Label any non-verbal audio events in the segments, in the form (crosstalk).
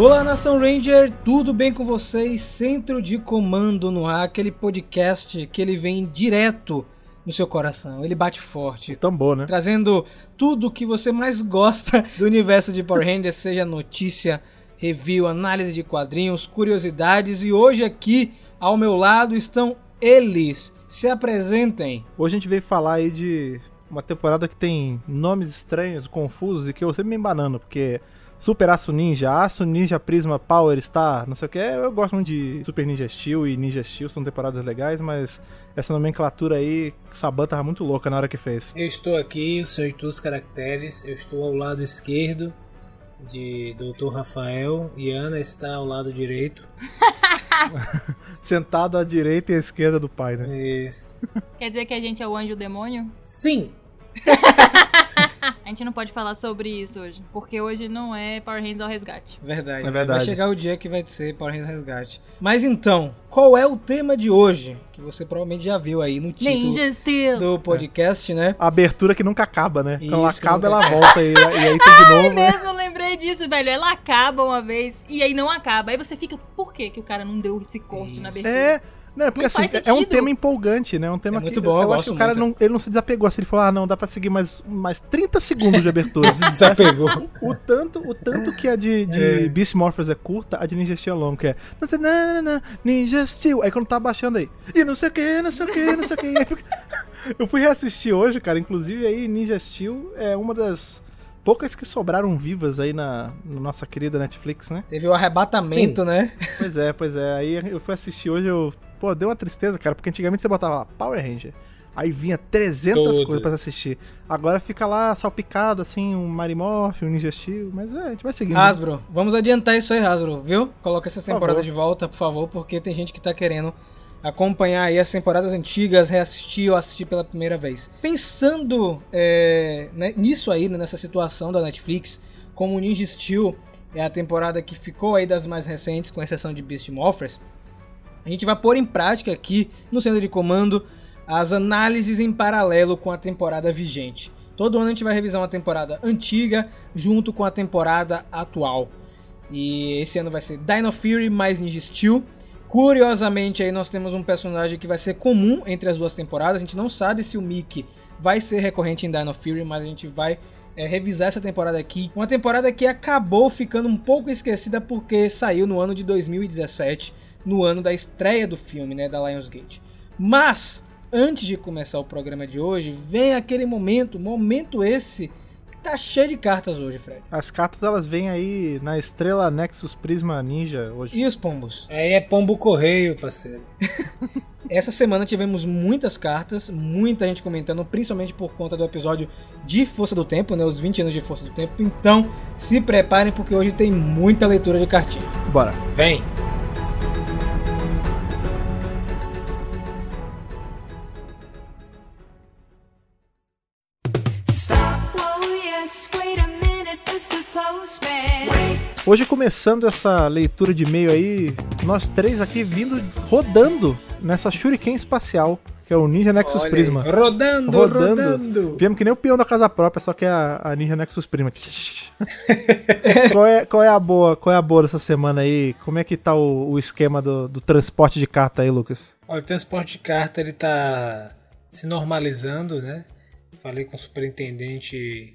Olá, Nação Ranger, tudo bem com vocês? Centro de Comando no ar, aquele podcast que ele vem direto no seu coração, ele bate forte. Tambor, né? Trazendo tudo o que você mais gosta (laughs) do universo de Power Rangers, seja notícia, review, análise de quadrinhos, curiosidades. E hoje aqui ao meu lado estão eles. Se apresentem. Hoje a gente veio falar aí de uma temporada que tem nomes estranhos, confusos e que eu sempre me embanando, porque Super Aço Ninja, Aço Ninja Prisma Power Star, não sei o que. Eu gosto muito de Super Ninja Steel e Ninja Steel, são temporadas legais, mas essa nomenclatura aí, Saban tava muito louca na hora que fez. Eu estou aqui, o senhor de os caracteres, eu estou ao lado esquerdo de Dr. Rafael e Ana está ao lado direito. (laughs) Sentado à direita e à esquerda do pai, né? Isso. Quer dizer que a gente é o anjo demônio? Sim! (laughs) a gente não pode falar sobre isso hoje, porque hoje não é Power Rangers ao resgate. Verdade. É verdade. Vai chegar o dia que vai ser Power Rangers Resgate. Mas então, qual é o tema de hoje? Que você provavelmente já viu aí no título Ninja Steel! do podcast, né? A abertura que nunca acaba, né? Quando ela Isso, acaba, ela (laughs) volta e, e aí tem de novo. né? mesmo lembrei disso, velho. Ela acaba uma vez e aí não acaba. Aí você fica, por que, que o cara não deu esse corte Isso. na abertura? É. Não, é porque Não assim, faz é um tema empolgante, né? É um tema É muito que bom, eu eu, acho que o cara muito. não, ele não se desapegou assim, ele falou: "Ah, não, dá pra seguir mais mais 30 segundos de abertura". (laughs) Se desapegou. O tanto, o tanto que a de, de É. Beast Morphers é curta, a de Ninja Steel é longa, que é não sei, não, não, Ninja Steel. Aí quando tá baixando aí, e não sei o que, não sei o que, não sei o que. (laughs) Eu fui reassistir hoje, cara, inclusive aí Ninja Steel é uma das poucas que sobraram vivas aí na, na nossa querida Netflix, né? Teve o arrebatamento, né? (laughs) Pois é, pois é. Aí eu fui assistir hoje, eu. Pô, deu uma tristeza, cara, porque antigamente você botava lá Power Ranger. Aí vinha 300 Todas. coisas pra assistir. Agora fica lá salpicado, assim, um Marimorph, um Ninja Steel. Mas é, a gente vai seguindo. Hasbro, vamos adiantar isso aí, Hasbro, viu? Coloca essa temporada de volta, por favor, porque tem gente que tá querendo acompanhar aí as temporadas antigas, reassistir ou assistir pela primeira vez. Pensando é, né, nisso aí, né, nessa situação da Netflix, como Ninja Steel é a temporada que ficou aí das mais recentes, com exceção de Beast Morphers, a gente vai pôr em prática aqui no centro de comando as análises em paralelo com a temporada vigente. Todo ano a gente vai revisar uma temporada antiga junto com a temporada atual. E esse ano vai ser Dino Fury mais Ninja Steel. Curiosamente aí nós temos um personagem que vai ser comum entre as duas temporadas. A gente não sabe se o Mickey vai ser recorrente em Dino Fury, mas a gente vai é, revisar essa temporada aqui. Uma temporada que acabou ficando um pouco esquecida porque saiu no ano de 2017, no ano da estreia do filme, né, da Lionsgate. Mas antes de começar o programa de hoje, vem aquele momento, momento esse tá cheio de cartas hoje, Fred. As cartas elas vêm aí na estrela Nexus Prisma Ninja hoje. E os pombos? Aí é pombo correio, parceiro. (laughs) Essa semana tivemos muitas cartas, muita gente comentando, principalmente por conta do episódio de Força do Tempo, né, os 20 anos de Força do Tempo. Então, se preparem porque hoje tem muita leitura de cartinha. Bora. Vem! Hoje começando essa leitura de e-mail aí, nós três aqui vindo rodando nessa Shuriken espacial, que é o Ninja Nexus Olha aí. Prisma. Rodando, Rodando. rodando. Viemos que nem o peão da casa própria, só que é a, a Ninja Nexus Prisma. (laughs) qual, é, qual é a boa? Qual é a boa dessa semana aí? Como é que tá o, o esquema do, do transporte de carta aí, Lucas? Olha, o transporte de carta ele tá se normalizando, né? Falei com o superintendente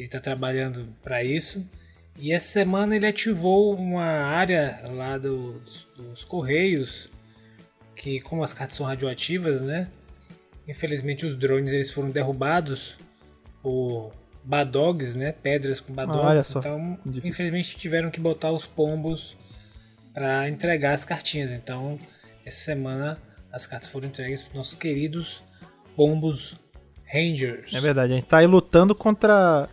que ele tá trabalhando para isso. E essa semana ele ativou uma área lá do- dos, dos correios que como as cartas são radioativas, né? Infelizmente os drones eles foram derrubados por badogs, né? Pedras com badogs. Só, Então, difícil. infelizmente tiveram que botar os pombos para entregar as cartinhas. Então, essa semana as cartas foram entregues para nossos queridos pombos Rangers. É verdade, a gente tá aí lutando contra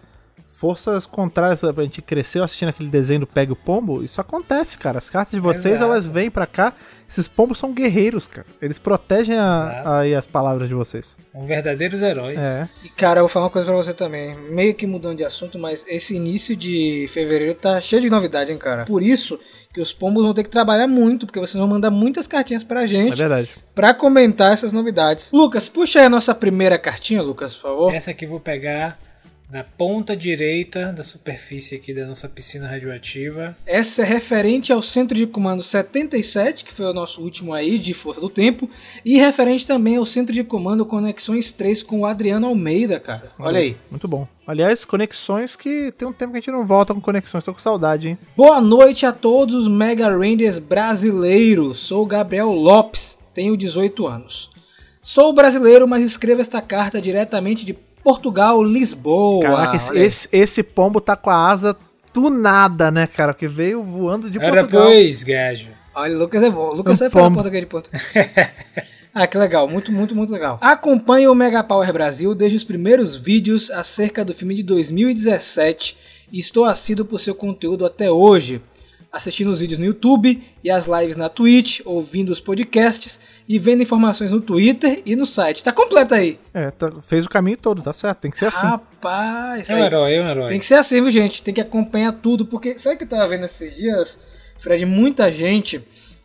forças contrárias. A gente cresceu assistindo aquele desenho do Pega o Pombo. Isso acontece, cara. As cartas de vocês, Exato. elas vêm pra cá. Esses pombos são guerreiros, cara. Eles protegem a- aí as palavras de vocês. São verdadeiros heróis. É. E cara, eu vou falar uma coisa pra você também. Meio que mudando de assunto, mas esse início de fevereiro tá cheio de novidade, hein, cara. Por isso que os pombos vão ter que trabalhar muito, porque vocês vão mandar muitas cartinhas pra É gente verdade. pra comentar essas novidades. Lucas, puxa aí a nossa primeira cartinha, Lucas, por favor. Essa aqui eu vou pegar na ponta direita da superfície aqui da nossa piscina radioativa. Essa é referente ao centro de comando 77, que foi o nosso último aí de Força do Tempo, e referente também ao centro de comando Conexões 3 com o Adriano Almeida, cara. Olha aí. Muito bom. Aliás, conexões que tem um tempo que a gente não volta com conexões, tô com saudade, hein? Boa noite a todos os Mega Rangers brasileiros. Sou o Gabriel Lopes, tenho 18 anos. Sou brasileiro, mas escrevo esta carta diretamente de Portugal, Lisboa. Caraca, esse, esse, esse pombo tá com a asa do nada, né, cara? Que veio voando de Ora, Portugal. pois, gajo. Olha, o Lucas é bom. O Lucas Um é pombo. português de ponto. (laughs) ah, que legal. Muito, muito, muito legal. Acompanho o Mega Power Brasil desde os primeiros vídeos acerca do filme de 2017 e estou assíduo por seu conteúdo até hoje. Assistindo os vídeos no YouTube e as lives na Twitch, ouvindo os podcasts e vendo informações no Twitter e no site. Tá completo aí. É, tá- fez o caminho todo, tá certo? Tem que ser assim. Rapaz, É um aí- herói, é um herói. Tem que ser assim, viu, gente? Tem que acompanhar tudo, porque sabe o que eu tava vendo esses dias, Fred? Muita gente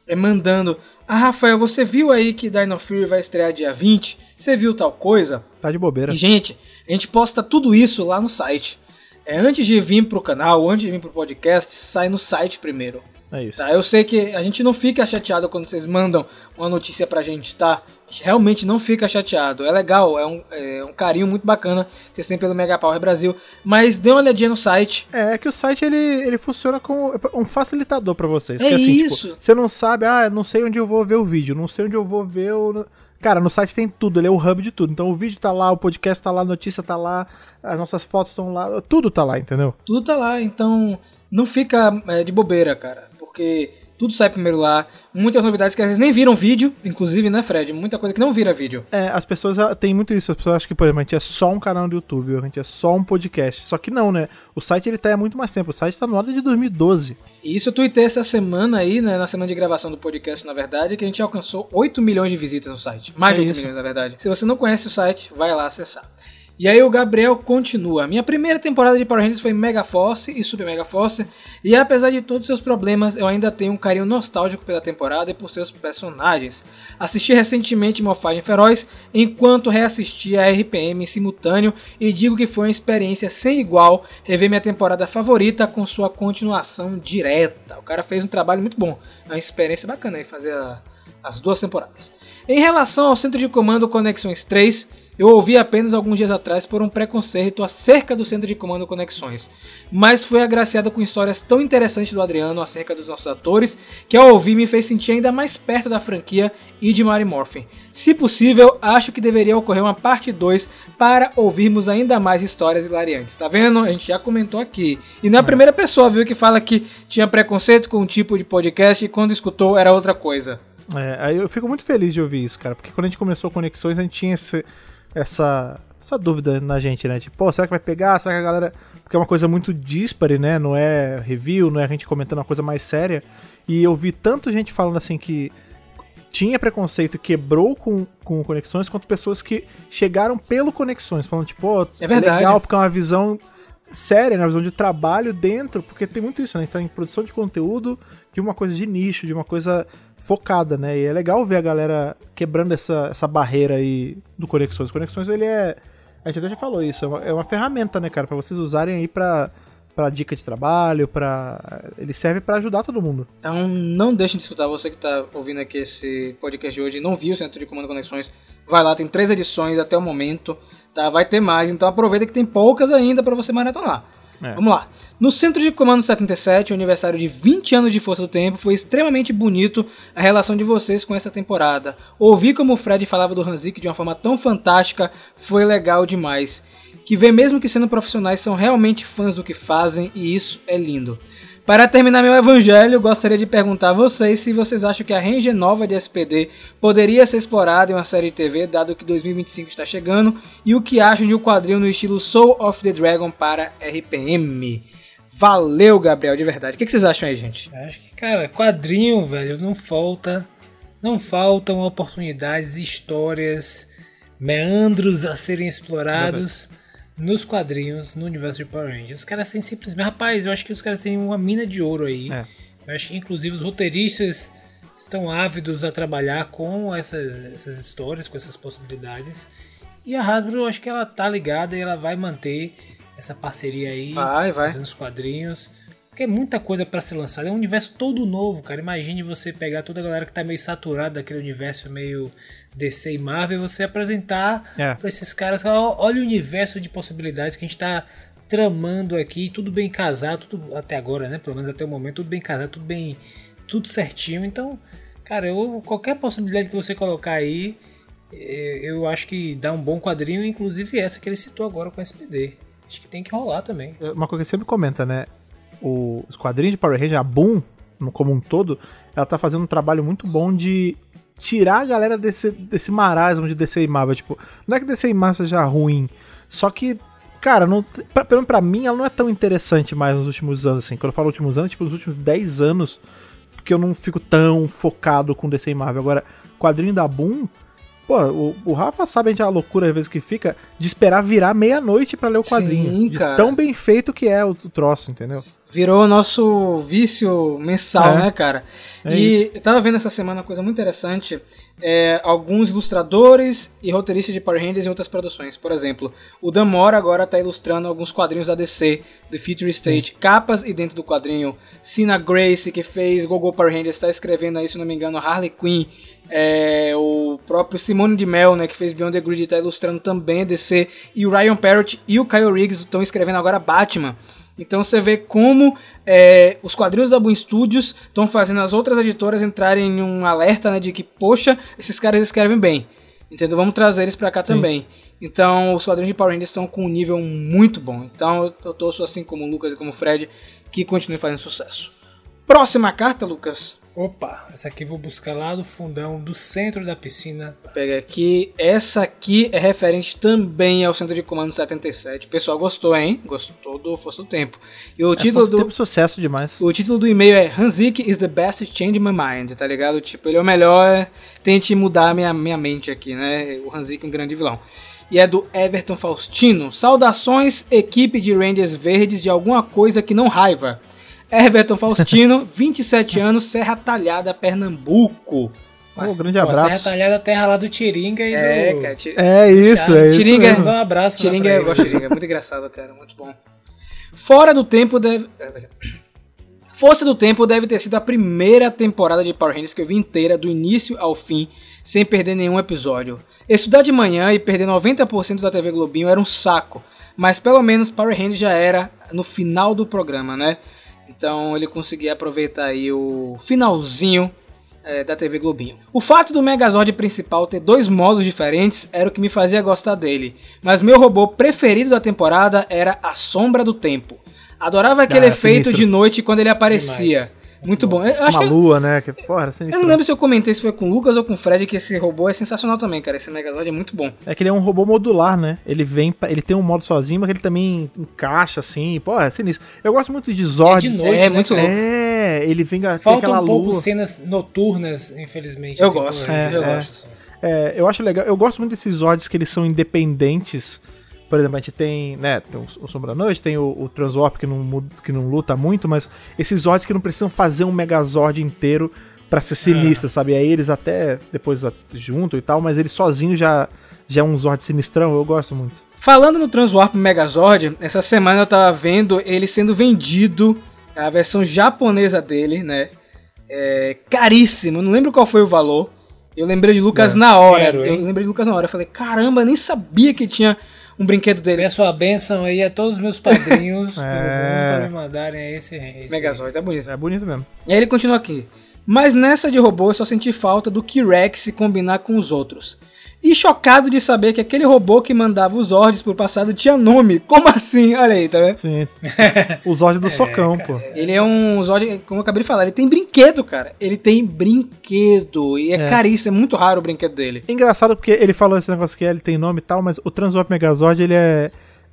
é mandando. Ah, Rafael, você viu aí que Dino Fury vai estrear dia 20? Você viu tal coisa? Tá de bobeira. E, gente, a gente posta tudo isso lá no site. É, antes de vir pro canal, antes de vir pro podcast, sai no site primeiro. É isso. Tá? Eu sei que a gente não fica chateado quando vocês mandam uma notícia pra gente, tá? A gente realmente não fica chateado. É legal, é um, é um carinho muito bacana que vocês têm pelo Mega Power Brasil. Mas dê uma olhadinha no site. É, é que o site ele, ele funciona como um facilitador pra vocês. É que, assim, isso. Tipo, você não sabe, ah, não sei onde eu vou ver o vídeo, não sei onde eu vou ver o. Cara, no site tem tudo, ele é o hub de tudo. Então o vídeo tá lá, o podcast tá lá, a notícia tá lá, as nossas fotos estão lá, tudo tá lá, entendeu? Tudo tá lá, então não fica é, de bobeira, cara. Porque tudo sai primeiro lá. Muitas novidades que às vezes nem viram vídeo, inclusive, né, Fred? Muita coisa que não vira vídeo. É, as pessoas ah, têm muito isso. As pessoas acham que, por exemplo, a gente é só um canal do YouTube, a gente é só um podcast. Só que não, né? O site ele tá há muito mais tempo. O site tá no ano de 2012. E isso eu tuitei essa semana aí, né, na semana de gravação do podcast, na verdade, que a gente alcançou 8 milhões de visitas no site. Mais de É 8 isso. milhões, na verdade. Se você não conhece o site, vai lá acessar. E aí o Gabriel continua. Minha primeira temporada de Power Rangers foi Mega Force e Super Mega Force, e apesar de todos os seus problemas, eu ainda tenho um carinho nostálgico pela temporada e por seus personagens. Assisti recentemente Morfagem Feroz, enquanto reassisti a RPM em simultâneo, e digo que foi uma experiência sem igual rever minha temporada favorita com sua continuação direta. O cara fez um trabalho muito bom, é uma experiência bacana aí fazer a- as duas temporadas. Em relação ao centro de comando Conexões 3, eu ouvi apenas alguns dias atrás por um preconceito acerca do centro de comando Conexões, mas fui agraciado com histórias tão interessantes do Adriano acerca dos nossos atores que ao ouvir me fez sentir ainda mais perto da franquia e de Mary Morphin. Se possível, acho que deveria ocorrer uma parte 2 para ouvirmos ainda mais histórias hilariantes. Tá vendo? A gente já comentou aqui. E não é a primeira pessoa, viu, que fala que tinha preconceito com um tipo de podcast e quando escutou era outra coisa. É, aí eu fico muito feliz de ouvir isso, cara, porque quando a gente começou Conexões, a gente tinha esse- essa, essa dúvida na gente, né? Tipo, será que vai pegar? Será que a galera. Porque é uma coisa muito dispare, né? Não é review, não é a gente comentando uma coisa mais séria. E eu vi tanto gente falando assim que tinha preconceito e quebrou com, com Conexões, quanto pessoas que chegaram pelo Conexões, falando, tipo, É verdade. legal, porque é uma visão séria, né? uma visão de trabalho dentro, porque tem muito isso, né? A gente tá em produção de conteúdo de uma coisa de nicho, de uma coisa focada, né? E é legal ver a galera quebrando essa, essa barreira aí do Conexões. Conexões, ele é. A gente até já falou isso, é uma, é uma ferramenta, né, cara, pra vocês usarem aí pra, pra dica de trabalho, pra. Ele serve pra ajudar todo mundo. Então não deixem de escutar, você que está ouvindo aqui esse podcast de hoje e não viu o Centro de Comando Conexões, vai lá, tem três edições até o momento, tá? Vai ter mais, então aproveita que tem poucas ainda para você maratonar. É. Vamos lá. No Centro de Comando 77, o aniversário de 20 anos de Força do Tempo, foi extremamente bonito a relação de vocês com essa temporada. Ouvir como o Fred falava do Hanzik de uma forma tão fantástica foi legal demais. Que ver mesmo que sendo profissionais são realmente fãs do que fazem e isso é lindo. Para terminar meu evangelho, gostaria de perguntar a vocês se vocês acham que a Ranger nova de SPD poderia ser explorada em uma série de TV, dado que 2025 está chegando, e o que acham de um quadril no estilo Soul of the Dragon para RPM. Valeu, Gabriel, de verdade. O que que vocês acham aí, gente? Acho que, cara, quadrinho, velho, não falta. Não faltam oportunidades, histórias, meandros a serem explorados nos quadrinhos, no universo de Power Rangers. Os caras têm simplesmente. Rapaz, eu acho que os caras têm uma mina de ouro aí. É. Eu acho que, inclusive, os roteiristas estão ávidos a trabalhar com essas, essas histórias, com essas possibilidades. E a Hasbro, eu acho que ela tá ligada e ela vai manter essa parceria aí, Vai, vai. fazendo os quadrinhos. Porque é muita coisa pra ser lançada. É um universo todo novo, cara. Imagine você pegar toda a galera que tá meio saturada daquele universo meio DC e Marvel e você apresentar É. pra esses caras. Olha o universo de possibilidades que a gente tá tramando aqui, tudo bem casado, tudo até agora, né? Pelo menos até o momento, tudo bem casado, tudo bem. Tudo certinho. Então, cara, eu, qualquer possibilidade que você colocar aí, eh, eu acho que dá um bom quadrinho, inclusive essa que ele citou agora com o SPD. Acho que tem que rolar também. É Uma coisa que sempre comenta, né? O- os quadrinhos de Power Rangers, a Boom, como um todo, ela tá fazendo um trabalho muito bom de tirar a galera desse, desse marasmo de DC e Marvel. Tipo, não é que DC e Marvel seja ruim, só que, cara, não, pra, pelo menos pra mim, ela não é tão interessante mais nos últimos anos, assim. Quando eu falo últimos anos, tipo, nos últimos 10 anos, porque eu não fico tão focado com DC e Marvel. Agora, quadrinho da Boom, pô, o, o Rafa sabe a, gente, a loucura às vezes que fica de esperar virar meia-noite pra ler o quadrinho. Sim, cara. tão bem feito que é o, o troço, entendeu? Virou nosso vício mensal, É. né, cara? É e eu tava vendo essa semana uma coisa muito interessante. é, alguns ilustradores e roteiristas de Power Rangers em outras produções. Por exemplo, o Dan Mora agora tá ilustrando alguns quadrinhos da DC, do Future State, capas e dentro do quadrinho. Sina Grace, que fez Gogo Power Rangers, tá escrevendo aí, se não me engano, Harley Quinn. É, o próprio Simone de Mel, né, que fez Beyond the Grid, tá ilustrando também a DC. E o Ryan Parrott e o Kyle Riggs estão escrevendo agora Batman. Então você vê como é, os quadrinhos da Boom Studios estão fazendo as outras editoras entrarem em um alerta né, de que, poxa, esses caras escrevem bem. Entendeu? Vamos trazer eles pra cá também. Então os quadrinhos de Power Rangers estão com um nível muito bom. Então eu, eu torço assim como o Lucas e como o Fred que continue fazendo sucesso. Próxima carta, Lucas. Opa, essa aqui eu vou buscar lá do fundão, do centro da piscina. Vou pegar aqui. Essa aqui é referente também ao Centro de Comando 77. O pessoal gostou, hein? Gostou do Força do Tempo. E o É, título do. Teve sucesso demais. O título do e-mail é Hanzik is the best change my mind, tá ligado? Tipo, ele é o melhor, tente mudar minha, minha mente aqui, né? O Hanzik é um grande vilão. E é do Everton Faustino. Saudações, equipe de Rangers Verdes de alguma coisa que não raiva. Everton Faustino, (laughs) 27 anos, Serra Talhada, Pernambuco. Um grande Pô, Serra abraço. Talhada, terra lá do Tiringa e É, do... cara, ti- É isso, é isso. Tiringa- mesmo. Dá um abraço Tiringa, pra eu gosto de Tiringa, é muito engraçado, cara, muito bom. Fora do tempo deve. Força do Tempo deve ter sido a primeira temporada de Power Rangers que eu vi inteira, do início ao fim, sem perder nenhum episódio. Estudar de manhã e perder 90% da TV Globinho era um saco, mas pelo menos Power Rangers já era no final do programa, né? Então ele conseguia aproveitar aí o finalzinho é, da TV Globinho. O fato do Megazord principal ter dois modos diferentes era o que me fazia gostar dele, mas meu robô preferido da temporada era a Sombra do Tempo. Adorava aquele Ah, efeito sinistro. de noite quando ele aparecia. Demais. Muito bom. Eu, acho Uma que, lua, né? Que, porra, eu sinistro. não lembro se eu comentei se foi com o Lucas ou com o Fred que esse robô é sensacional também, cara. Esse Megazord é muito bom. É que ele é um robô modular, né? Ele vem, pra- ele tem um modo sozinho, mas ele também encaixa assim. Pô, é sinistro. Eu gosto muito de Zord. É de noite, é né, muito louco. É, ele vem Falta aquela um pouco lua. cenas noturnas, infelizmente. Eu assim, gosto, é, eu é. gosto. assim. É, eu acho legal. Eu gosto muito desses Zords que eles são independentes. Por exemplo, a gente tem, né, tem o, o Sombra Noite, tem o, o Transwarp que não, que não luta muito, mas esses Zords que não precisam fazer um Megazord inteiro pra ser sinistro, sabe? Aí eles até depois juntam e tal, mas ele sozinho já, já é um Zord sinistrão, eu gosto muito. Falando no Transwarp Megazord, essa semana eu tava vendo ele sendo vendido, a versão japonesa dele, né? É, caríssimo, não lembro qual foi o valor. Eu lembrei de Lucas É, na hora. quero, eu lembrei de Lucas na hora. Eu falei, caramba, nem sabia que tinha um brinquedo dele. Peço a benção aí a todos os meus padrinhos (laughs) pelo É. mundo para me mandarem esse, esse Megazord, é bonito. É bonito mesmo. E aí ele continua aqui. Mas nessa de robô eu só senti falta do K-Rex se combinar com os outros. E chocado de saber que aquele robô que mandava os ordens pro passado tinha nome. Como assim? Olha aí, tá vendo? Sim. (laughs) o Zord do socão, pô. Ele é um Zord, como eu acabei de falar, ele tem brinquedo, cara. Ele tem brinquedo. E é, É. caríssimo, é muito raro o brinquedo dele. É engraçado porque ele falou esse negócio que ele tem nome e tal, mas o Transwarp Megazord, ele é.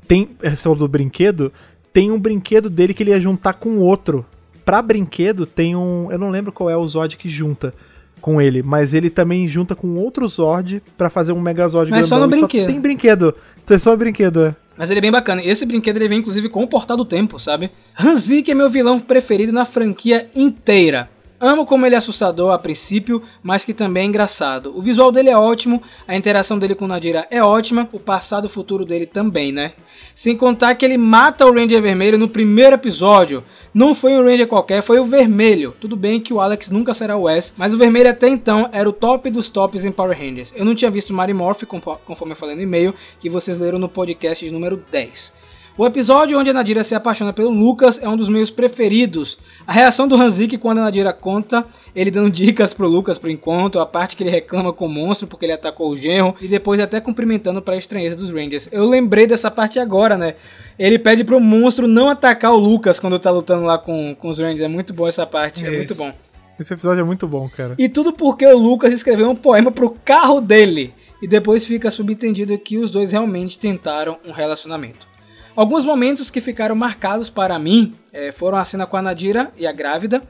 Tem. Você falou do brinquedo? Tem um brinquedo dele que ele ia juntar com outro. Pra brinquedo, tem um. Eu não lembro qual é o Zord que junta com ele, mas ele também junta com outro Zord pra fazer um Megazord Mas só grandão. no e brinquedo. tem brinquedo. Tem só brinquedo, é. Mas ele é bem bacana. Esse brinquedo ele vem inclusive com o Portal do Tempo, sabe? Hanzik é meu vilão preferido na franquia inteira. Amo como ele é assustador a princípio, mas que também é engraçado. O visual dele é ótimo, a interação dele com Nadira é ótima, o passado e o futuro dele também, né? Sem contar que ele mata o Ranger Vermelho no primeiro episódio. Não foi um Ranger qualquer, foi o Vermelho. Tudo bem que o Alex nunca será o Wes, mas o Vermelho até então era o top dos tops em Power Rangers. Eu não tinha visto Mary Morph, conforme eu falei no e-mail, que vocês leram no podcast de número 10. O episódio onde a Nadira se apaixona pelo Lucas é um dos meus preferidos. A reação do Hanzik quando a Nadira conta, ele dando dicas pro Lucas pro encontro, a parte que ele reclama com o monstro porque ele atacou o genro, e depois até cumprimentando pra estranheza dos Rangers. Eu lembrei dessa parte agora, né? Ele pede pro monstro não atacar o Lucas quando tá lutando lá com, com os Rangers. É muito bom essa parte, é muito bom. Esse episódio é muito bom, cara. E tudo porque o Lucas escreveu um poema pro carro dele. E depois fica subentendido que os dois realmente tentaram um relacionamento. Alguns momentos que ficaram marcados para mim eh, foram a cena com a Nadira e a grávida,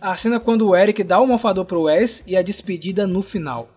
a cena quando o Eric dá o mofador pro Wes e a despedida no final.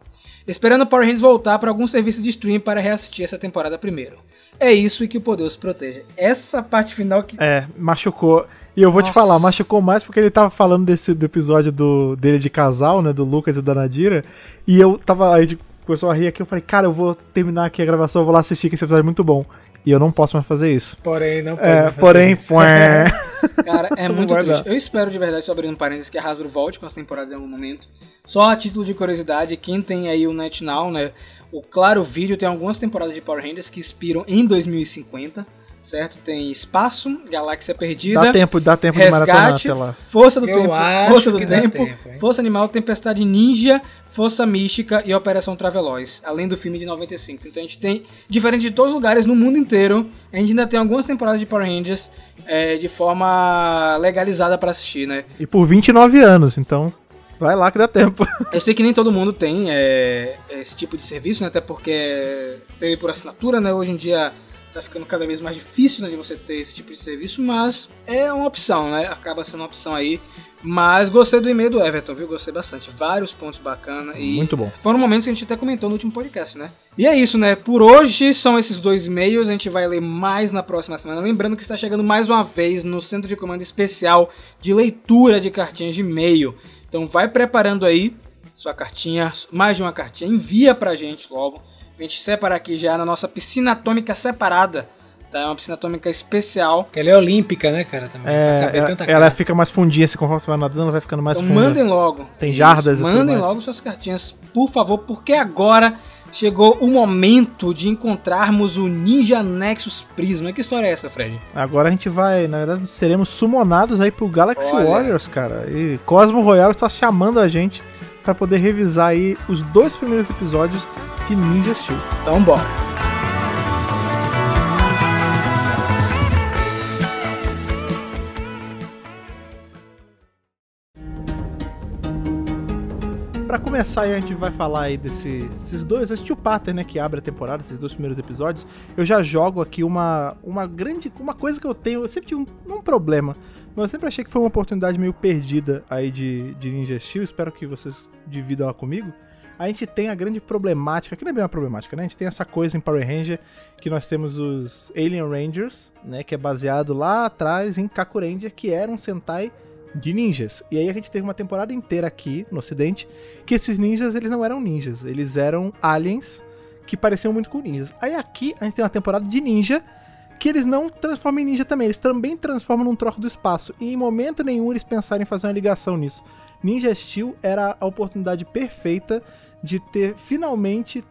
Esperando o Power Rangers voltar para algum serviço de stream para reassistir essa temporada primeiro. É isso e que o poder os proteja. Essa parte final que É, machucou. E eu vou te Nossa. falar, machucou mais porque ele tava falando desse do episódio do, dele de casal, né? Do Lucas e da Nadira. E eu tava. A gente começou a rir aqui, eu falei, cara, eu vou terminar aqui a gravação, eu vou lá assistir, que esse episódio é muito bom. E eu não posso mais fazer isso. Porém, não pode É, mais fazer porém, isso. (laughs) Cara, é muito triste. dar. Eu espero de verdade, só abrindo parênteses, que a Hasbro volte com as temporadas em algum momento. Só a título de curiosidade, quem tem aí o NetNow, né? O Claro Vídeo tem algumas temporadas de Power Rangers que expiram em 2050, certo? Tem Espaço, Galáxia Perdida, Dá tempo, dá tempo de maratonar Resgate, lá. Força do Eu Tempo, acho Força do que dá Tempo, tempo? Força Animal, Tempestade Ninja, Força Mística e Operação Traveloz, além do filme de 95. Então a gente tem, diferente de todos os lugares no mundo inteiro, a gente ainda tem algumas temporadas de Power Rangers é, de forma legalizada pra assistir, né? E por 29 anos, então vai lá que dá tempo. (laughs) Eu sei que nem todo mundo tem é, esse tipo de serviço, né? Até porque é TV por assinatura, né? Hoje em dia tá ficando cada vez mais difícil né, de você ter esse tipo de serviço, mas é uma opção, né? Acaba sendo uma opção aí. Mas gostei do e-mail do Everton, viu? Gostei bastante. Vários pontos bacanas e Muito bom. foram momentos que a gente até comentou no último podcast, né? E é isso, né? Por hoje são esses dois e-mails. A gente vai ler mais na próxima semana. Lembrando que está chegando mais uma vez no Centro de Comando Especial de Leitura de Cartinhas de e-mail. Então vai preparando aí sua cartinha, mais de uma cartinha. Envia pra gente logo. A gente separa aqui já na nossa piscina atômica separada. Tá? Uma piscina atômica especial. Porque ela é olímpica, né, cara? Também. É, ela, tanta ela fica mais fundinha, se conforme você vai nadando, ela vai ficando mais Então funda. mandem logo. Tem jardas e tudo Mandem logo suas cartinhas, por favor, porque agora chegou o momento de encontrarmos o Ninja Nexus Prisma. Que história é essa, Fred? Agora a gente vai, na verdade, seremos sumonados aí pro Galaxy Olha. Warriors, cara. E Cosmo Royal está chamando a gente pra poder revisar aí os dois primeiros episódios de Ninja Steel. Então bora. Pra começar a gente vai falar aí desse- desses dois, esse tio Pater, né, que abre a temporada, esses dois primeiros episódios. Eu já jogo aqui uma, uma grande, uma coisa que eu tenho, eu sempre tive um, um problema, mas eu sempre achei que foi uma oportunidade meio perdida aí de, de Ninja Steel, espero que vocês dividam ela comigo. A gente tem a grande problemática, que não é bem uma problemática, né? A gente tem essa coisa em Power Ranger, que nós temos os Alien Rangers, né, que é baseado lá atrás em Kaku Ranger, que era um Sentai de ninjas. E aí a gente teve uma temporada inteira aqui no ocidente que esses ninjas eles não eram ninjas, eles eram aliens que pareciam muito com ninjas. Aí aqui a gente tem uma temporada de ninja que eles não transformam em ninja também, eles também transformam num troco do espaço. E em momento nenhum eles pensaram em fazer uma ligação nisso. Ninja Steel era a oportunidade perfeita de ter finalmente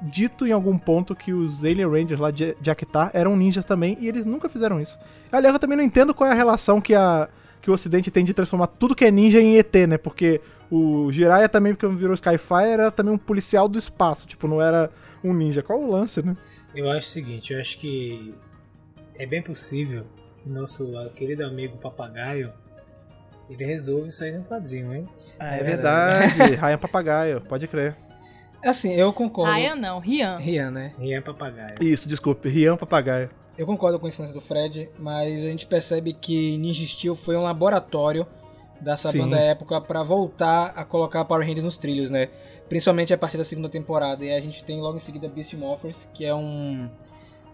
dito em algum ponto que os Alien Rangers lá de, Akitar eram ninjas também, e eles nunca fizeram isso. Aliás, eu também não entendo qual é a relação que, a, que o Ocidente tem de transformar tudo que é ninja em ET, né? Porque o Jiraiya também, porque virou Skyfire, era também um policial do espaço, tipo, não era um ninja. Qual o lance, né? Eu acho o seguinte, eu acho que é bem possível que nosso querido amigo papagaio ele resolva isso aí no quadrinho, hein? Ah, é é verdade. (laughs) Ryan Papagaio, pode crer. Assim, eu concordo. Ryan não, Rian. Rian, né? Rian papagaio. Isso, desculpe, Rian Papagaio. Eu concordo com a instância do Fred, mas a gente percebe que Ninja Steel foi um laboratório dessa Sim. banda época pra voltar a colocar Power Rangers nos trilhos, né? Principalmente a partir da segunda temporada. E a gente tem logo em seguida Beast Morphers, que é um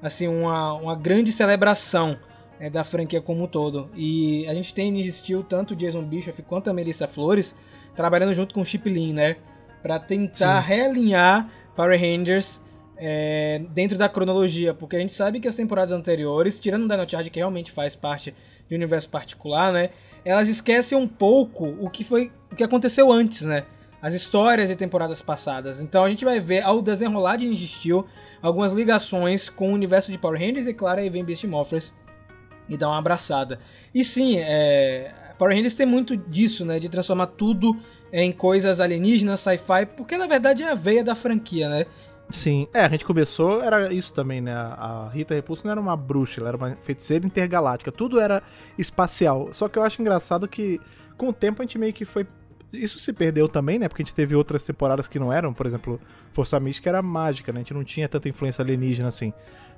assim uma, uma grande celebração é, da franquia como um todo. E a gente tem Steel tanto o Jason Bischoff quanto a Melissa Flores trabalhando junto com o Chip Lin, né? Pra tentar Sim. realinhar Power Rangers é, dentro da cronologia, porque a gente sabe que as temporadas anteriores, tirando o Dino Charge, que realmente faz parte de um universo particular, né? Elas esquecem um pouco o que foi, o que aconteceu antes, né? As histórias de temporadas passadas. Então a gente vai ver ao desenrolar de Ninja Steel algumas ligações com o universo de Power Rangers e claro aí vem Beast Morphers e dá uma abraçada. E sim, é, Power Rangers tem muito disso, né? De transformar tudo em coisas alienígenas, sci-fi, porque na verdade é a veia da franquia, né? Sim. É, a gente começou, era isso também, né? A Rita Repulso não era uma bruxa, ela era uma feiticeira intergaláctica. Tudo era espacial. Só que eu acho engraçado que, com o tempo, a gente meio que foi. Isso se perdeu também, né? Porque a gente teve outras temporadas que não eram, por exemplo, Força Mística era mágica, né? A gente não tinha tanta influência alienígena assim.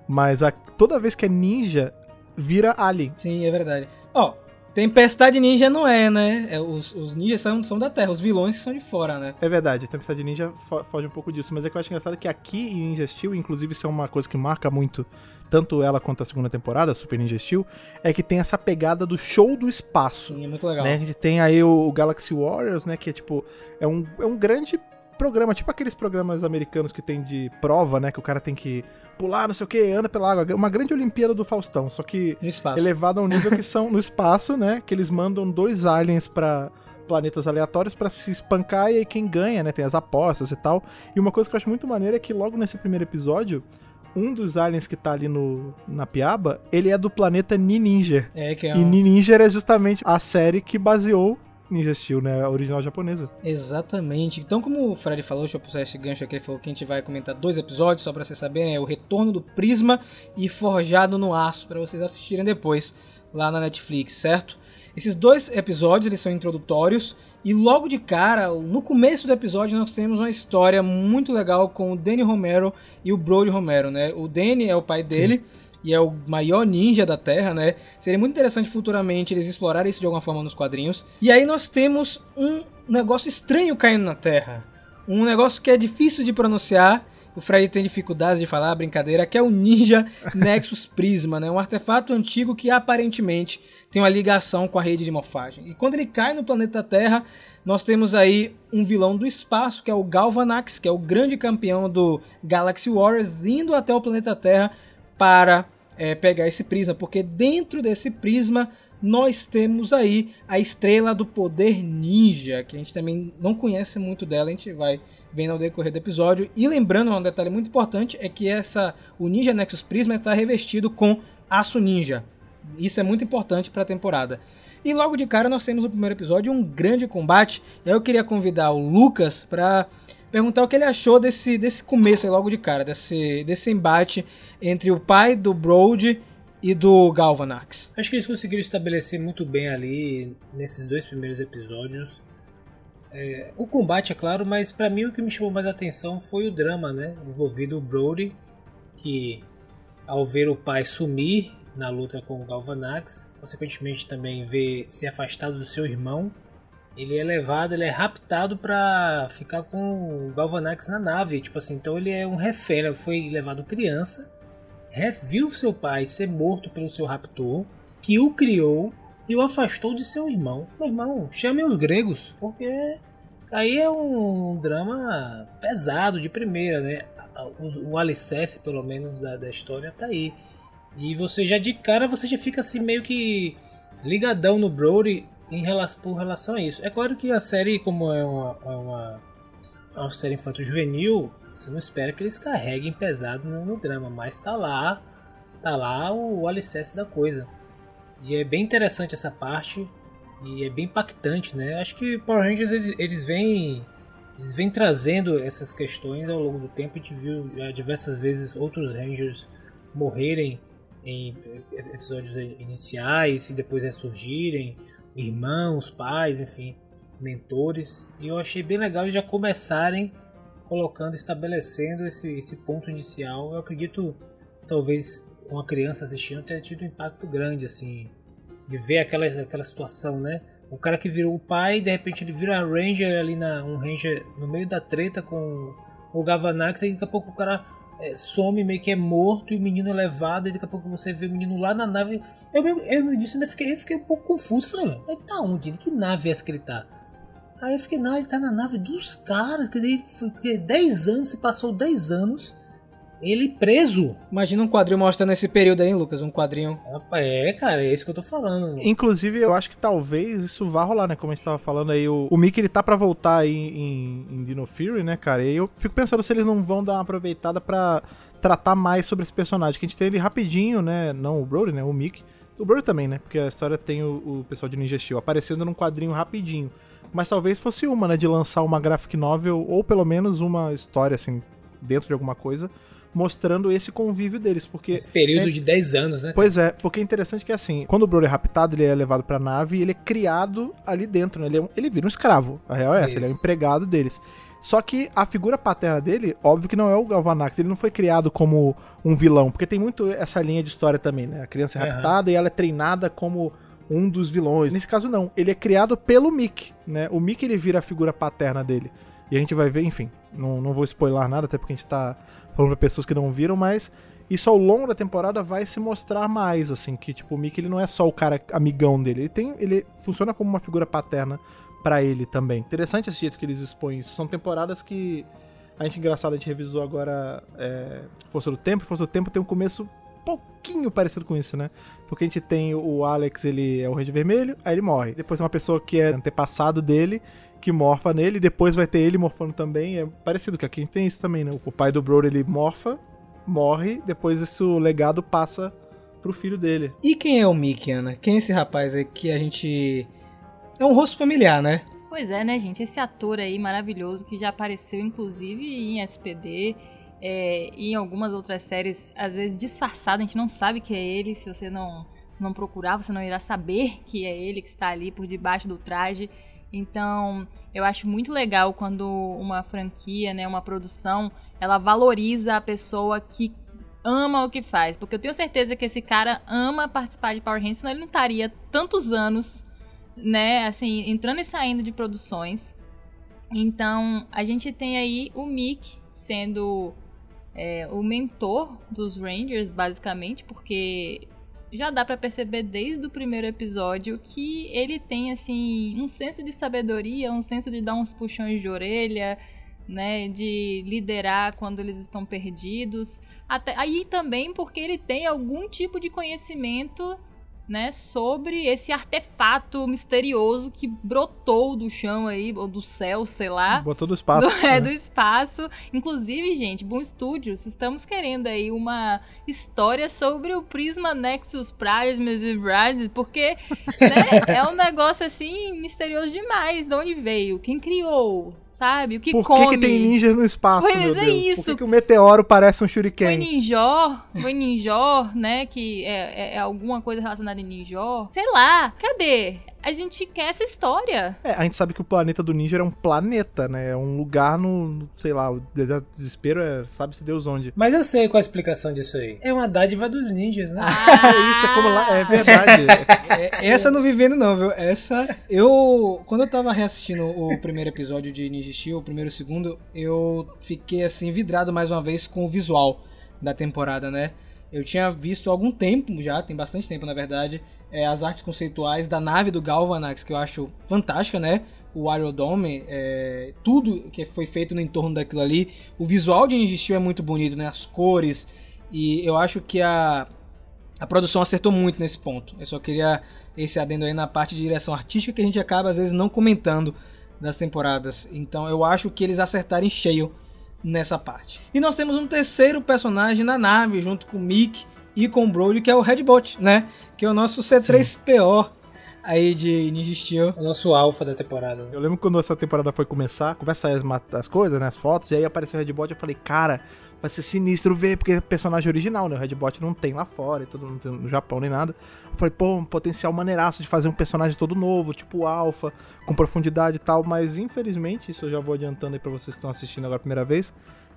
Mas a- toda vez que é ninja, vira alien. Sim, é verdade. Ó, Tempestade Ninja não é, né? É, os, os ninjas são, são da Terra, os vilões são de fora, né? É verdade, Tempestade Ninja fo- foge um pouco disso, mas é que eu acho engraçado que aqui em Ninja Steel, inclusive isso é uma coisa que marca muito tanto ela quanto a segunda temporada, Super Ninja Steel, é que tem essa pegada do show do espaço. Sim, é muito legal. Né? A gente tem aí o, o Galaxy Warriors, né? Que é tipo, é um, é um grande programa, tipo aqueles programas americanos que tem de prova, né? Que o cara tem que pular, não sei o que, anda pela água. Uma grande Olimpíada do Faustão, só que elevado ao nível que (laughs) são no espaço, né? Que eles mandam dois aliens pra planetas aleatórios pra se espancar e aí quem ganha, né? Tem as apostas e tal. E uma coisa que eu acho muito maneira é que logo nesse primeiro episódio, um dos aliens que tá ali no, na piaba, ele é do planeta Nininger. É, que é E um... Nininger é justamente a série que baseou Ninja Steel, né? A original japonesa. Exatamente. Então, como o Fred falou, deixa eu puxar esse gancho aqui, falou que a gente vai comentar dois episódios, só pra vocês saberem, é o Retorno do Prisma e Forjado no Aço, pra vocês assistirem depois lá na Netflix, certo? Esses dois episódios, eles são introdutórios, e logo de cara, no começo do episódio, nós temos uma história muito legal com o Danny Romero e o Brody Romero, né? O Danny é o pai dele, e é o maior ninja da Terra, né? Seria muito interessante futuramente eles explorarem isso de alguma forma nos quadrinhos. E aí nós temos um negócio estranho caindo na Terra. Um negócio que é difícil de pronunciar. O Fred tem dificuldades de falar, brincadeira, que é o Ninja (laughs) Nexus Prisma, né? Um artefato antigo que aparentemente tem uma ligação com a rede de morfagem. E quando ele cai no planeta Terra, nós temos aí um vilão do espaço, que é o Galvanax, que é o grande campeão do Galaxy Warriors, indo até o planeta Terra para é, pegar esse prisma, porque dentro desse prisma nós temos aí a estrela do poder ninja, que a gente também não conhece muito dela, a gente vai vendo ao decorrer do episódio. E lembrando, um detalhe muito importante é que essa o Ninja Nexus Prisma está revestido com aço ninja. Isso é muito importante para a temporada. E logo de cara nós temos no primeiro episódio um grande combate. Eu queria convidar o Lucas para perguntar o que ele achou desse, desse começo aí logo de cara, desse, desse embate entre o pai do Brody e do Galvanax. Acho que eles conseguiram estabelecer muito bem ali nesses dois primeiros episódios. É, o combate, é claro, mas pra mim o que me chamou mais atenção foi o drama, né? Envolvido o Brody, que ao ver o pai sumir na luta com o Galvanax, consequentemente também ver se afastado do seu irmão, ele é levado, ele é raptado pra ficar com o Galvanax na nave, tipo assim, então ele é um refém, ele foi levado criança viu seu pai ser morto pelo seu raptor, que o criou e o afastou de seu irmão. Meu irmão, chame os gregos, porque aí é um drama pesado de primeira, né? O, o alicerce, pelo menos, da, da história tá aí. E você já de cara, você já fica assim meio que ligadão no Brody em relação, por relação a isso. É claro que a série, como é uma, é uma, é uma série infanto-juvenil, você não espera que eles carreguem pesado no, no drama, mas tá lá, tá lá o, o alicerce da coisa. E é bem interessante essa parte e é bem impactante, né? Acho que Power Rangers eles, eles vêm eles vêm trazendo essas questões ao longo do tempo. A gente viu já diversas vezes outros Rangers morrerem em episódios iniciais e depois ressurgirem, irmãos, pais, enfim, mentores. E eu achei bem legal já começarem colocando, estabelecendo esse, esse ponto inicial. Eu acredito, talvez uma criança assistindo tenha tido um impacto grande, assim, de ver aquela, aquela situação, né? O cara que virou o pai, de repente ele vira Ranger ali na um Ranger no meio da treta com o Gavanax, e daqui a pouco o cara é, some, meio que é morto, e o menino é levado, e daqui a pouco você vê o menino lá na nave. Eu, mesmo- eu no início ainda fiquei, eu fiquei um pouco confuso. Falei, ele tá onde? De que nave é essa que ele tá? Aí eu fiquei, não, ele tá na nave dos caras. Quer dizer, foi porque 10 anos, se passou 10 anos, ele preso. Imagina um quadrinho mostrando esse período aí, Lucas. Um quadrinho. Rapaz, é, cara, é isso que eu tô falando. Inclusive, eu acho que talvez isso vá rolar, né? Como a gente tava falando aí, o, o Mickey ele tá pra voltar aí em, em Dino Fury, né, cara? E eu fico pensando se eles não vão dar uma aproveitada pra tratar mais sobre esse personagem. Que a gente tem ele rapidinho, né? Não o Brody, né? O Mickey. O Brody também, né? Porque a história tem o, o pessoal de Ninja Steel aparecendo num quadrinho rapidinho. Mas talvez fosse uma, né? De lançar uma graphic novel ou pelo menos uma história, assim, dentro de alguma coisa, mostrando esse convívio deles. Porque Esse período é- de 10 anos, né? Pois é, porque é interessante que assim, quando o Brody é raptado, ele é levado pra nave e ele é criado ali dentro, né? Ele, é um- ele vira um escravo. A real é essa, Isso. ele é um empregado deles. Só que a figura paterna dele, óbvio que não é o Galvanax, ele não foi criado como um vilão, porque tem muito essa linha de história também, né? A criança é raptada e ela é treinada como um dos vilões. Nesse caso não, ele é criado pelo Mick, né? O Mick ele vira a figura paterna dele. E a gente vai ver, enfim, não, não vou spoiler nada, até porque a gente tá falando pra pessoas que não viram, mas isso ao longo da temporada vai se mostrar mais, assim, que tipo, o Mickey ele não é só o cara amigão dele, ele tem, ele funciona como uma figura paterna pra ele também. Interessante esse jeito que eles expõem isso. São temporadas que a gente engraçado a gente revisou agora é, Força do Tempo, Força do Tempo tem um começo pouquinho parecido com isso, né? Porque a gente tem o Alex, ele é o Rei de Vermelho, aí ele morre. Depois tem uma pessoa que é antepassado dele, que morfa nele, depois vai ter ele morfando também. É parecido, que aqui a gente tem isso também, né? O pai do Brody, ele morfa, morre, depois esse legado passa pro filho dele. E quem é o Mickey, Ana? Quem é esse rapaz aí que a gente. É um rosto familiar, né? Pois é, né, gente? Esse ator aí maravilhoso que já apareceu, inclusive, em SPD é, e em algumas outras séries, às vezes disfarçado, a gente não sabe que é ele. Se você não, não procurar, você não irá saber que é ele que está ali por debaixo do traje. Então, eu acho muito legal quando uma franquia, né, uma produção, ela valoriza a pessoa que ama o que faz. Porque eu tenho certeza que esse cara ama participar de Power Rangers, senão ele não estaria tantos anos né, assim, entrando e saindo de produções. Então, a gente tem aí o Mick sendo é, o mentor dos Rangers, basicamente, porque já dá pra perceber desde o primeiro episódio que ele tem, assim, um senso de sabedoria, um senso de dar uns puxões de orelha, né, de liderar quando eles estão perdidos. Até aí também porque ele tem algum tipo de conhecimento né, sobre esse artefato misterioso que brotou do chão aí, ou do céu, sei lá. Botou do espaço. Do, (laughs) é, né? do espaço. Inclusive, gente, Boom Studios, estamos querendo aí uma história sobre o Prisma Nexus Prime Rise, porque né, (laughs) é um negócio assim misterioso demais. De onde veio? Quem criou? Sabe? O que Por come? que, tem ninjas no espaço, Pois é isso. Por que, que o meteoro parece um Foi shuriken? Ninjor, foi Ninjor, né? Que é, é- é alguma coisa relacionada em Ninjor. Sei lá, cadê? A gente quer essa história. É, a gente sabe que o planeta do ninja é um planeta, né? É um lugar no, no- sei lá, o desespero é, sabe-se Deus onde. Mas eu sei qual a explicação disso aí. É uma dádiva dos ninjas, né? É (laughs) isso, é como lá, é verdade. (laughs) É, essa eu não vi vendo não, viu? Essa, eu... Quando eu tava reassistindo o primeiro episódio de Ninja Steel, o primeiro e o segundo, eu fiquei, assim, vidrado mais uma vez com o visual da temporada, né? Eu tinha visto há algum tempo já, tem bastante tempo na verdade, é, as artes conceituais da nave do Galvanax, que eu acho fantástica, né? O Aerodome, é, tudo que foi feito no entorno daquilo ali. O visual de Ninja Steel é muito bonito, né? As cores. E eu acho que a, a produção acertou muito nesse ponto. Eu só queria esse adendo aí na parte de direção artística que a gente acaba às vezes não comentando das temporadas. Então eu acho que eles acertaram em cheio nessa parte. E nós temos um terceiro personagem na nave, junto com o Mick e com o Brody, que é o Redbot, né? Que é o nosso C3PO aí de Ninja Steel. O nosso alfa da temporada. Eu lembro quando essa temporada foi começar, começa as, as coisas, né? As fotos, e aí apareceu o Redbot, eu falei, cara, vai ser sinistro ver, porque é personagem original, né? O Redbot não tem lá fora e tudo, não tem no Japão nem nada. Eu falei, pô, um potencial maneiraço de fazer um personagem todo novo, tipo o Alpha, com profundidade e tal, mas infelizmente, isso eu já vou adiantando aí pra vocês que estão assistindo agora a primeira vez,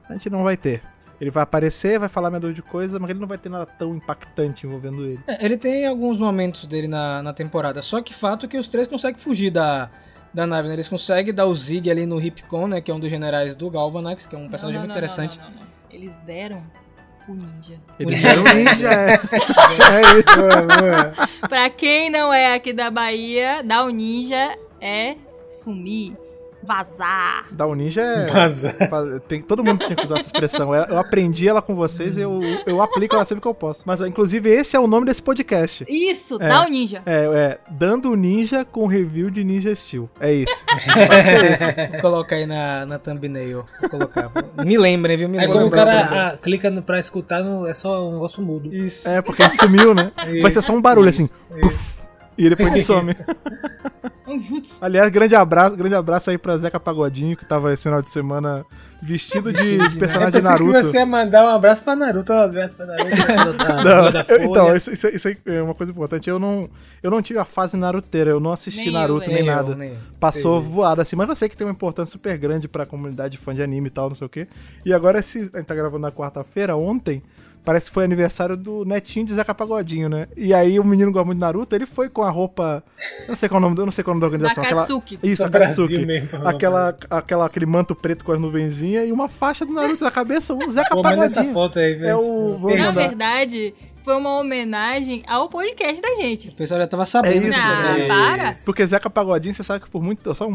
a gente não vai ter. Ele vai aparecer, vai falar meia dúzia de coisa, mas ele não vai ter nada tão impactante envolvendo ele. É, ele tem alguns momentos dele na, na temporada, só que fato é que os três conseguem fugir da, da nave, né? Eles conseguem dar o Zig ali no Hipcon, né? Que é um dos generais do Galvanax, que é um personagem Não, muito não, não, interessante. não, não, não. Eles deram o ninja. Ele era um ninja, é. (laughs) é isso. Boa, boa. Pra quem não é aqui da Bahia, dar o ninja é sumir, vazar. Um ninja é. Vaza. Faz- Tem, todo mundo tinha que usar essa expressão. Eu, eu aprendi ela com vocês e eu, eu aplico ela sempre que eu posso. Mas, inclusive, esse é o nome desse podcast. Isso, É. dá o ninja. É, é Dando Ninja com review de Ninja Steel. É isso. (laughs) Vou colocar aí na, na thumbnail. Vou colocar. Me lembrem, viu? Me Aí lembrem. quando o cara ah, clica no, pra escutar, no- é só um negócio mudo. Isso. É, porque a gente sumiu, né? Vai ser só um barulho assim. Puf, e depois ele some. (laughs) Jutsu. Aliás, grande abraço, grande abraço aí pra Zeca Pagodinho, que tava esse final de semana vestido de, (laughs) de Eu personagem de pensei que Naruto. você ia mandar um abraço pra Naruto, um abraço pra Naruto. da, Não, da eu- então, isso, isso- é uma coisa importante. Eu não, eu não tive a fase naruteira, eu não assisti Nem eu, Naruto nem, Nem eu, nada. nem eu. Passou voado assim, mas eu sei que tem uma importância super grande pra comunidade fã de anime e tal, não sei o quê. E agora esse, a gente tá gravando na quarta-feira, ontem, parece que foi aniversário do netinho de Zeca Pagodinho, né? E aí o menino gosta muito de Naruto, ele foi com a roupa, eu não sei qual é o nome, eu não sei qual é o nome da organização, aquela Nakatsuki. Isso, Só a Brasil Katsuki. mesmo. Aquela, aquela, aquele manto preto com as nuvenzinhas e uma faixa do Naruto na cabeça, o Zeca Pô, Pagodinho. foto aí, É o- Na verdade, foi uma homenagem ao podcast da gente. O pessoal já tava sabendo É isso, disso, Ah, né? para. Porque Zeca Pagodinho, você sabe que por muito. Só um,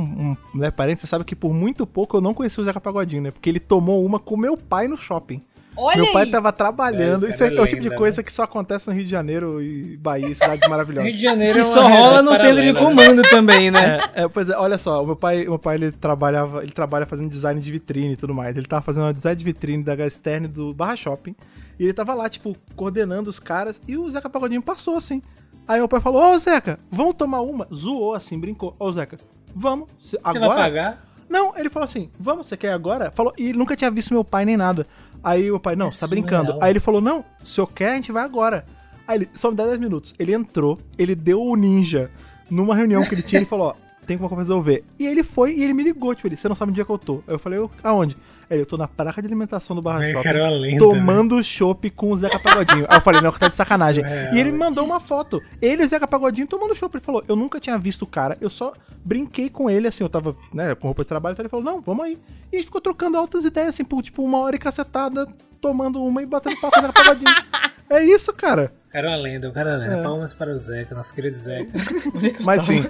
um né, parênteses, você sabe que por muito pouco eu não conheci o Zeca Pagodinho, né? Porque ele tomou uma com meu pai no shopping. Olha meu pai aí. tava trabalhando. É, Isso é, cara, o tipo de coisa que só acontece no Rio de Janeiro e Bahia, cidades maravilhosas. Rio de Janeiro Que é só rola no centro de né? comando também, né? É, é, pois é, olha só, o meu pai, meu pai ele trabalhava, ele trabalha fazendo design de vitrine e tudo mais. Ele tava fazendo um design de vitrine da Gasterne do Barra Shopping. E ele tava lá, tipo, coordenando os caras e o Zeca Pagodinho passou assim. Aí meu pai falou: Ô Zeca, vamos tomar uma? Zoou assim, brincou. Ô Zeca, vamos. Cê- Você vai Agora? pagar? Não, ele falou assim: vamos, você quer agora? Falou, e ele nunca tinha visto meu pai nem nada. Aí o pai, não, É você tá brincando. surreal. Aí ele falou: não, se eu quer, a gente vai agora. Aí ele, só me dá 10 minutos. Ele entrou, ele deu o ninja numa reunião que ele tinha, ele falou: ó, tem como resolver. E ele foi e ele me ligou, tipo, ele, você não sabe onde é que eu tô. Aí eu falei: eu, aonde? Aí ele, eu tô na praça de alimentação do Barra Velho, Shopping. cara, é lenda, Tomando chopp com o Zeca Pagodinho. Aí eu falei, não, que tá de sacanagem. Surreal, e ele me mandou uma foto. Ele e o Zeca Pagodinho tomando chopp. Ele falou, eu nunca tinha visto o cara, eu só brinquei com ele, assim, eu tava, né, com roupa de trabalho, então ele falou, não, vamos aí. E a gente ficou trocando altas ideias, assim, por, tipo, uma hora e cacetada, tomando uma e batendo papo com o Zeca Pagodinho. (laughs) é isso, cara. É uma lenda, o cara é uma lenda. É. Palmas para o Zeca, nosso querido Zeca. (laughs) Mas sim,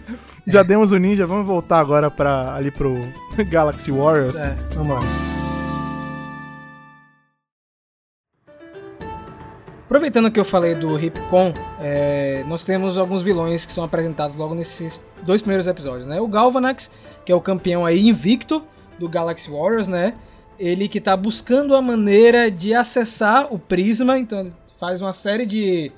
já demos o ninja, vamos voltar agora pra, ali pro (laughs) Galaxy Warriors. É, vamos lá. Aproveitando que eu falei do Ripcon, é, nós temos alguns vilões que são apresentados logo nesses dois primeiros episódios, né? O Galvanax, que é o campeão aí invicto do Galaxy Warriors, né? Ele que tá buscando a maneira de acessar o Prisma, então ele faz uma série de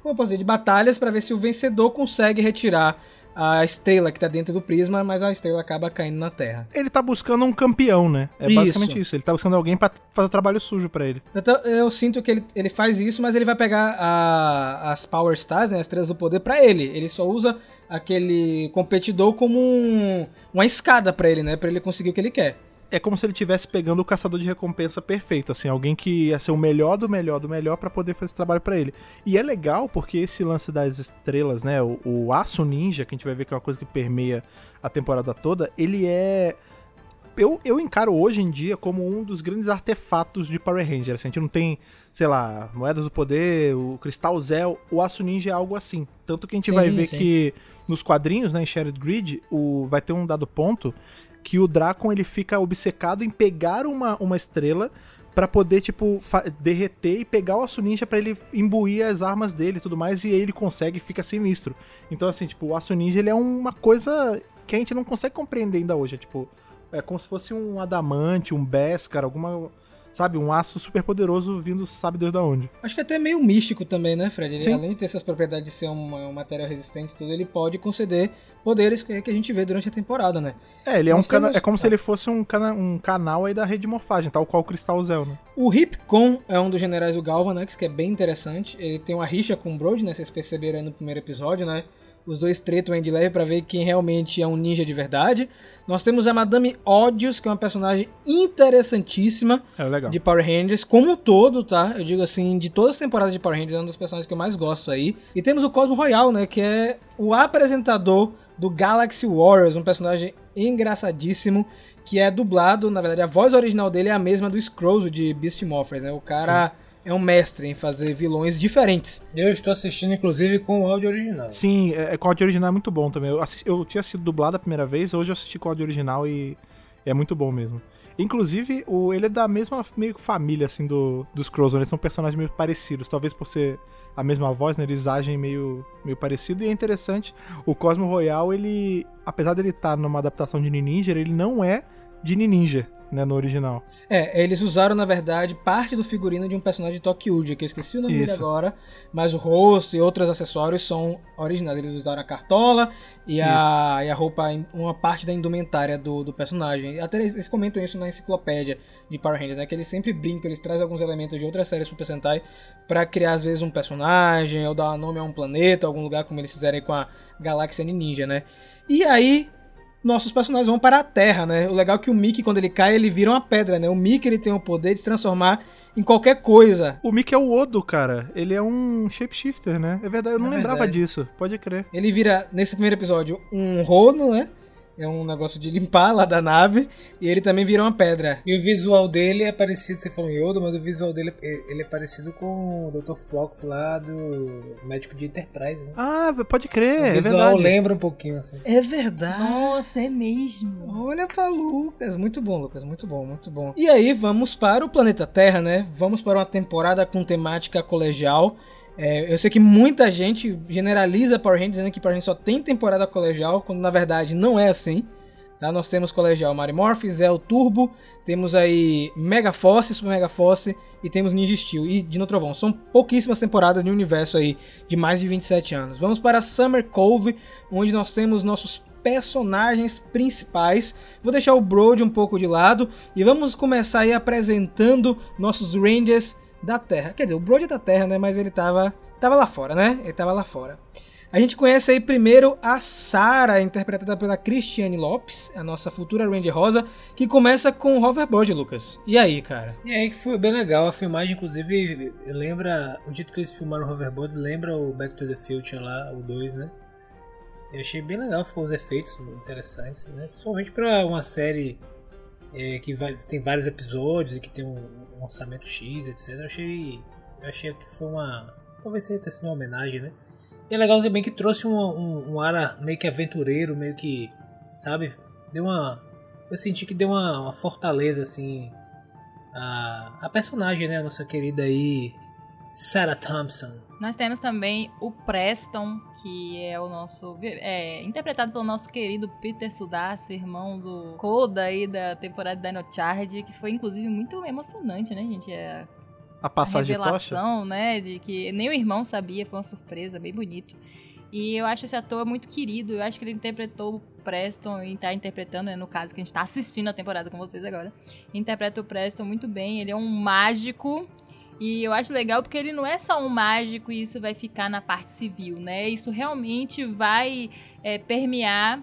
como posso dizer, de batalhas para ver se o vencedor consegue retirar a estrela que tá dentro do Prisma, mas a estrela acaba caindo na Terra. Ele tá buscando um campeão, né? É Isso. basicamente isso. Ele tá buscando alguém pra fazer o trabalho sujo pra ele. Então, eu sinto que ele, ele faz isso, mas ele vai pegar a- as Power Stars, né, as estrelas do poder, pra ele. Ele só usa aquele competidor como um- uma escada pra ele, né? Pra ele conseguir o que ele quer. É como se ele estivesse pegando o caçador de recompensa perfeito, assim, alguém que ia ser o melhor do melhor do melhor pra poder fazer esse trabalho pra ele. E é legal porque esse lance das estrelas, né, o, o aço ninja, que a gente vai ver que é uma coisa que permeia a temporada toda, ele é eu, eu encaro hoje em dia como um dos grandes artefatos de Power Ranger. Assim, a gente não tem, sei lá, moedas do poder, o cristal Zell, o aço ninja é algo assim. Tanto que a gente Sim, vai ver sim. que nos quadrinhos, né, em Shared Grid, o, vai ter um dado ponto que o Dracon ele fica obcecado em pegar uma, uma estrela pra poder, tipo, derreter e pegar o aço ninja pra ele imbuir as armas dele e tudo mais, e aí ele consegue e fica sinistro. Então, assim, tipo, o aço ninja ele é uma coisa que a gente não consegue compreender ainda hoje. É, tipo, é como se fosse um adamante, um Beskar, alguma. Sabe, um aço super poderoso vindo, sabe Deus da onde. Acho que até meio místico também, né, Fred? Ele, Sim. além de ter essas propriedades de ser um, um material resistente e tudo, ele pode conceder poderes que, que a gente vê durante a temporada, né? É, ele é um Nós cana- temos- é como se ele fosse um, cana- um canal aí da rede de morfagem, tal qual o Cristal Zell, né? O Ripcon é um dos generais do Galvanax, que é bem interessante. Ele tem uma rixa com o Brody, né? Vocês perceberam aí no primeiro episódio, né? Os dois tretam de leve pra ver quem realmente é um ninja de verdade. Nós temos a Madame Odious, que é uma personagem interessantíssima É legal. de Power Rangers, como um todo, tá? Eu digo assim, de todas as temporadas de Power Rangers, é um dos personagens que eu mais gosto aí. E temos o Cosmo Royal, né? Que é o apresentador do Galaxy Warriors, um personagem engraçadíssimo, que é dublado, na verdade, a voz original dele é a mesma do Scrooge de Beast Morphers, né? O cara é um mestre em fazer vilões diferentes. Eu estou assistindo, inclusive, com o áudio original. Sim, é, é, com o áudio original é muito bom também. Eu, assisti- eu tinha sido dublado a primeira vez, hoje eu assisti com o áudio original e é muito bom mesmo. Inclusive, o, ele é da mesma meio família, assim, do, dos Crozon. Eles são personagens meio parecidos. Talvez por ser a mesma voz, né? Eles agem meio, meio parecido. E é interessante, o Cosmo Royal, ele... Apesar dele estar numa adaptação de Ninja, ele não é de Ninja, né? No original. É, eles usaram, na verdade, parte do figurino de um personagem de Tokyuja, que eu esqueci o nome dele agora, mas o rosto e outros acessórios são originais. Eles usaram a cartola e a, e a roupa, uma parte da indumentária do, do personagem. Até eles, eles comentam isso na enciclopédia de Power Rangers, né? Que eles sempre brincam, eles trazem alguns elementos de outras séries Super Sentai pra criar, às vezes, um personagem ou dar nome a um planeta, algum lugar, como eles fizeram aí com a Galáxia Ninja, né? E aí, nossos personagens vão para a Terra, né? O legal é que o Mickey, quando ele cai, ele vira uma pedra, né? O Mickey ele tem o poder de se transformar em qualquer coisa. O Mickey é o Odo, cara. Ele é um shapeshifter, né? É verdade, eu não É lembrava verdade. disso. Pode crer. Ele vira, nesse primeiro episódio, um rono, né? É um negócio de limpar lá da nave. E ele também vira uma pedra. E o visual dele é parecido, você falou em Yoda, mas o visual dele é- ele é parecido com o Dr. Fox lá do Médico de Enterprise, né? Ah, pode crer, o é visual verdade. lembra um pouquinho assim. É verdade. Nossa, é mesmo. Olha pra Lucas. Muito bom, Lucas. Muito bom, muito bom. E aí, vamos para o planeta Terra, né? Vamos para uma temporada com temática colegial. É, eu sei que muita gente generaliza Power Rangers dizendo que Power Rangers só tem temporada colegial, quando na verdade não é assim. Tá? Nós temos colegial Marimorph, Zell Turbo, temos aí Mega Force, Super Mega Force e temos Ninja Steel e Dino Trovão. São pouquíssimas temporadas de um universo aí de mais de 27 anos. Vamos para Summer Cove, onde nós temos nossos personagens principais. Vou deixar o Brody um pouco de lado e vamos começar aí apresentando nossos Rangers da Terra. Quer dizer, o Brody é da Terra, né? Mas ele tava, tava lá fora, né? Ele tava lá fora. A gente conhece aí primeiro a Sarah, interpretada pela Cristiane Lopes, a nossa futura Ranger Rosa, que começa com o hoverboard, Lucas. E aí, cara? E aí que foi bem legal, a filmagem inclusive lembra, o jeito que eles filmaram o hoverboard lembra o Back to the Future lá, o 2, né? Eu achei bem legal, ficou os efeitos interessantes, né? Principalmente pra uma série é, que vai- tem vários episódios e que tem um, um orçamento X, etc. Eu achei, eu achei que foi uma, talvez seja uma homenagem, né? E é legal também que trouxe um, um, um ar meio que aventureiro, meio que, sabe? Deu uma, eu senti que deu uma, uma fortaleza assim a, a personagem, né? A nossa querida aí, Sarah Thompson. Nós temos também o Preston, que é o nosso. É, interpretado pelo nosso querido Peter Sudasso, irmão do Koda aí da temporada da Dino Charge, que foi inclusive muito emocionante, né, gente? É, A a passagem de tocha. revelação, né? De que nem o irmão sabia, foi uma surpresa, bem bonito. E eu acho esse ator muito querido, eu acho que ele interpretou o Preston e tá interpretando, né, no caso que a gente tá assistindo a temporada com vocês agora. Interpreta o Preston muito bem, ele é um mágico. E eu acho legal porque ele não é só um mágico e isso vai ficar na parte civil, né? Isso realmente vai é, permear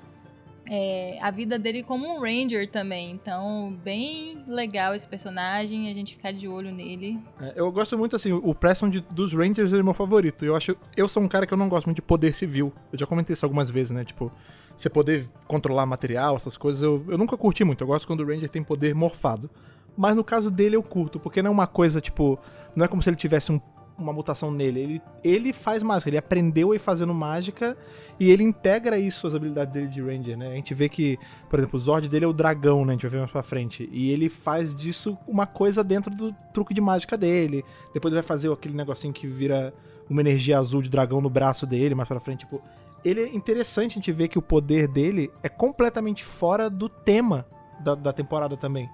é, a vida dele como um Ranger também. Então, bem legal esse personagem, a gente ficar de olho nele. É, Eu gosto muito, assim, o Preston de- dos Rangers é meu favorito. Eu acho. Eu sou um cara que eu não gosto muito de poder civil. Eu já comentei isso algumas vezes, né? Tipo, você poder controlar material, essas coisas, eu, eu nunca curti muito. Eu gosto quando o Ranger tem poder morfado. Mas no caso dele eu curto, porque não é uma coisa, tipo. Não é como se ele tivesse um- uma mutação nele. Ele, ele faz mágica, ele aprendeu a ir fazendo mágica e ele integra isso às habilidades dele de Ranger, né? A gente vê que, por exemplo, o Zord dele é o dragão, né? A gente vai ver mais pra frente. E ele faz disso uma coisa dentro do truque de mágica dele. Depois ele vai fazer aquele negocinho que vira uma energia azul de dragão no braço dele, mais pra frente, tipo. Ele é interessante a gente ver que o poder dele é completamente fora do tema da, da temporada também.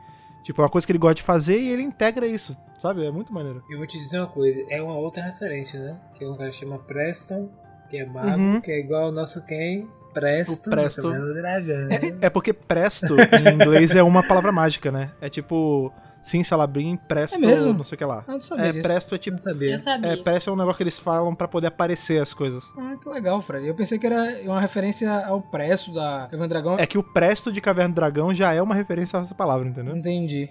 Tipo, é uma coisa que ele gosta de fazer e ele integra isso, sabe? É muito maneiro. Eu vou te dizer uma coisa, é uma outra referência, né? Que é um cara que chama Preston, que é mago, Uhum. que é igual ao nosso quem? Preston, O Presto. Dragão. É porque presto em inglês é uma palavra mágica, né? É tipo, sim, salabrim, presto, É mesmo? não sei o que lá. Ah, não sabia É, disso. presto é Eu tipo. não sabia. Eu sabia. É, presto é um negócio que eles falam pra poder aparecer as coisas. Ah, que legal, Fred. Eu pensei que era uma referência ao preço da Caverna do Dragão. É que o presto de Caverna do Dragão já é uma referência a essa palavra, entendeu? Entendi.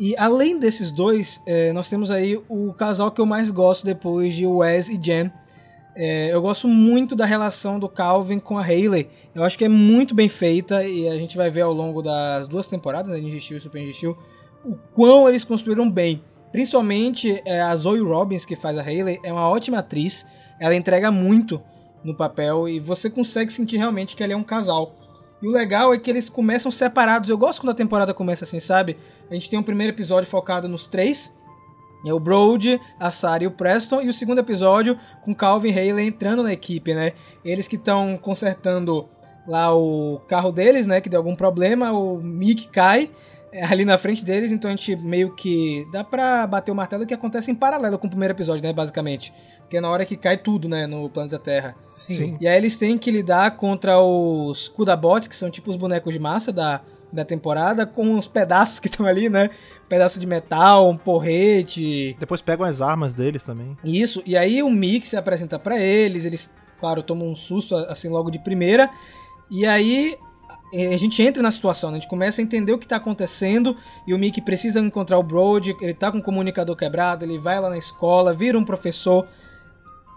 E além desses dois, é, nós temos aí o casal que eu mais gosto depois de Wes e Jen. É, eu gosto muito da relação do Calvin com a Hayley. Eu acho que é muito bem feita e a gente vai ver ao longo das duas temporadas, né, Ninja Steel e Super Ninja Steel, o quão eles construíram bem Principalmente é, a Zoe Robbins, que faz a Hayley, é uma ótima atriz. Ela entrega muito no papel e você consegue sentir realmente que ela é um casal. E o legal é que eles começam separados. Eu gosto quando a temporada começa assim, sabe? A gente tem um primeiro episódio focado nos três. É o Brody, a Sarah e o Preston. E o segundo episódio com Calvin e Haley entrando na equipe, né? Eles que estão consertando lá o carro deles, né? Que deu algum problema. O Mick cai ali na frente deles. Então a gente meio que dá pra bater o martelo que acontece em paralelo com o primeiro episódio, né? Basicamente. Porque é na hora que cai tudo, né? No planeta Terra. Sim. E aí eles têm que lidar contra os Kudabots, que são tipo os bonecos de massa da, da temporada, com os pedaços que estão ali, né? Pedaço de metal, um porrete. Depois pegam as armas deles também. Isso. E aí o Mick se apresenta pra eles, eles, claro, tomam um susto assim logo de primeira. E aí a gente entra na situação, né? a gente começa a entender o que tá acontecendo e o Mickey precisa encontrar o Brody, ele tá com o comunicador quebrado, ele vai lá na escola, vira um professor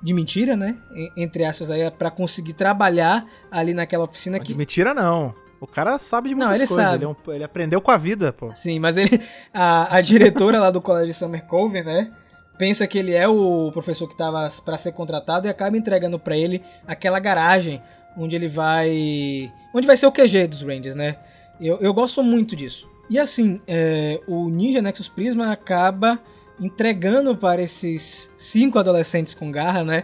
de mentira, né? En- Entre aspas aí, pra conseguir trabalhar ali naquela oficina De que mentira, não. O cara sabe de Não, muitas ele coisas. sabe. Ele, é um- ele aprendeu com a vida, pô. Sim, mas ele. A, a diretora lá do colégio Summer Cove, né? Pensa que ele é o professor que estava para ser contratado e acaba entregando para ele aquela garagem onde ele vai. Onde vai ser o QG dos Rangers, né? Eu, eu gosto muito disso. E assim, é, o Ninja Nexus Prisma acaba entregando para esses cinco adolescentes com garra, né?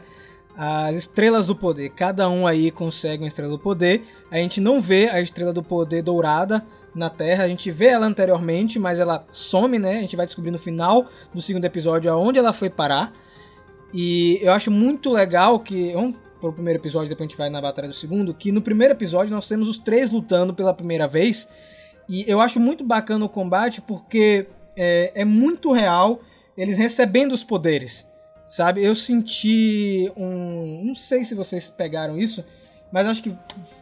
As estrelas do poder. Cada um aí consegue uma estrela do poder. A gente não vê a estrela do poder dourada na Terra. A gente vê ela anteriormente, mas ela some, né? A gente vai descobrir no final do segundo episódio aonde ela foi parar. E eu acho muito legal que. Vamos pro primeiro episódio, depois a gente vai na batalha do segundo. Que no primeiro episódio nós temos os três lutando pela primeira vez. E eu acho muito bacana o combate porque é, é muito real eles recebendo os poderes. Sabe? Eu senti um. Não sei se vocês pegaram isso, mas acho que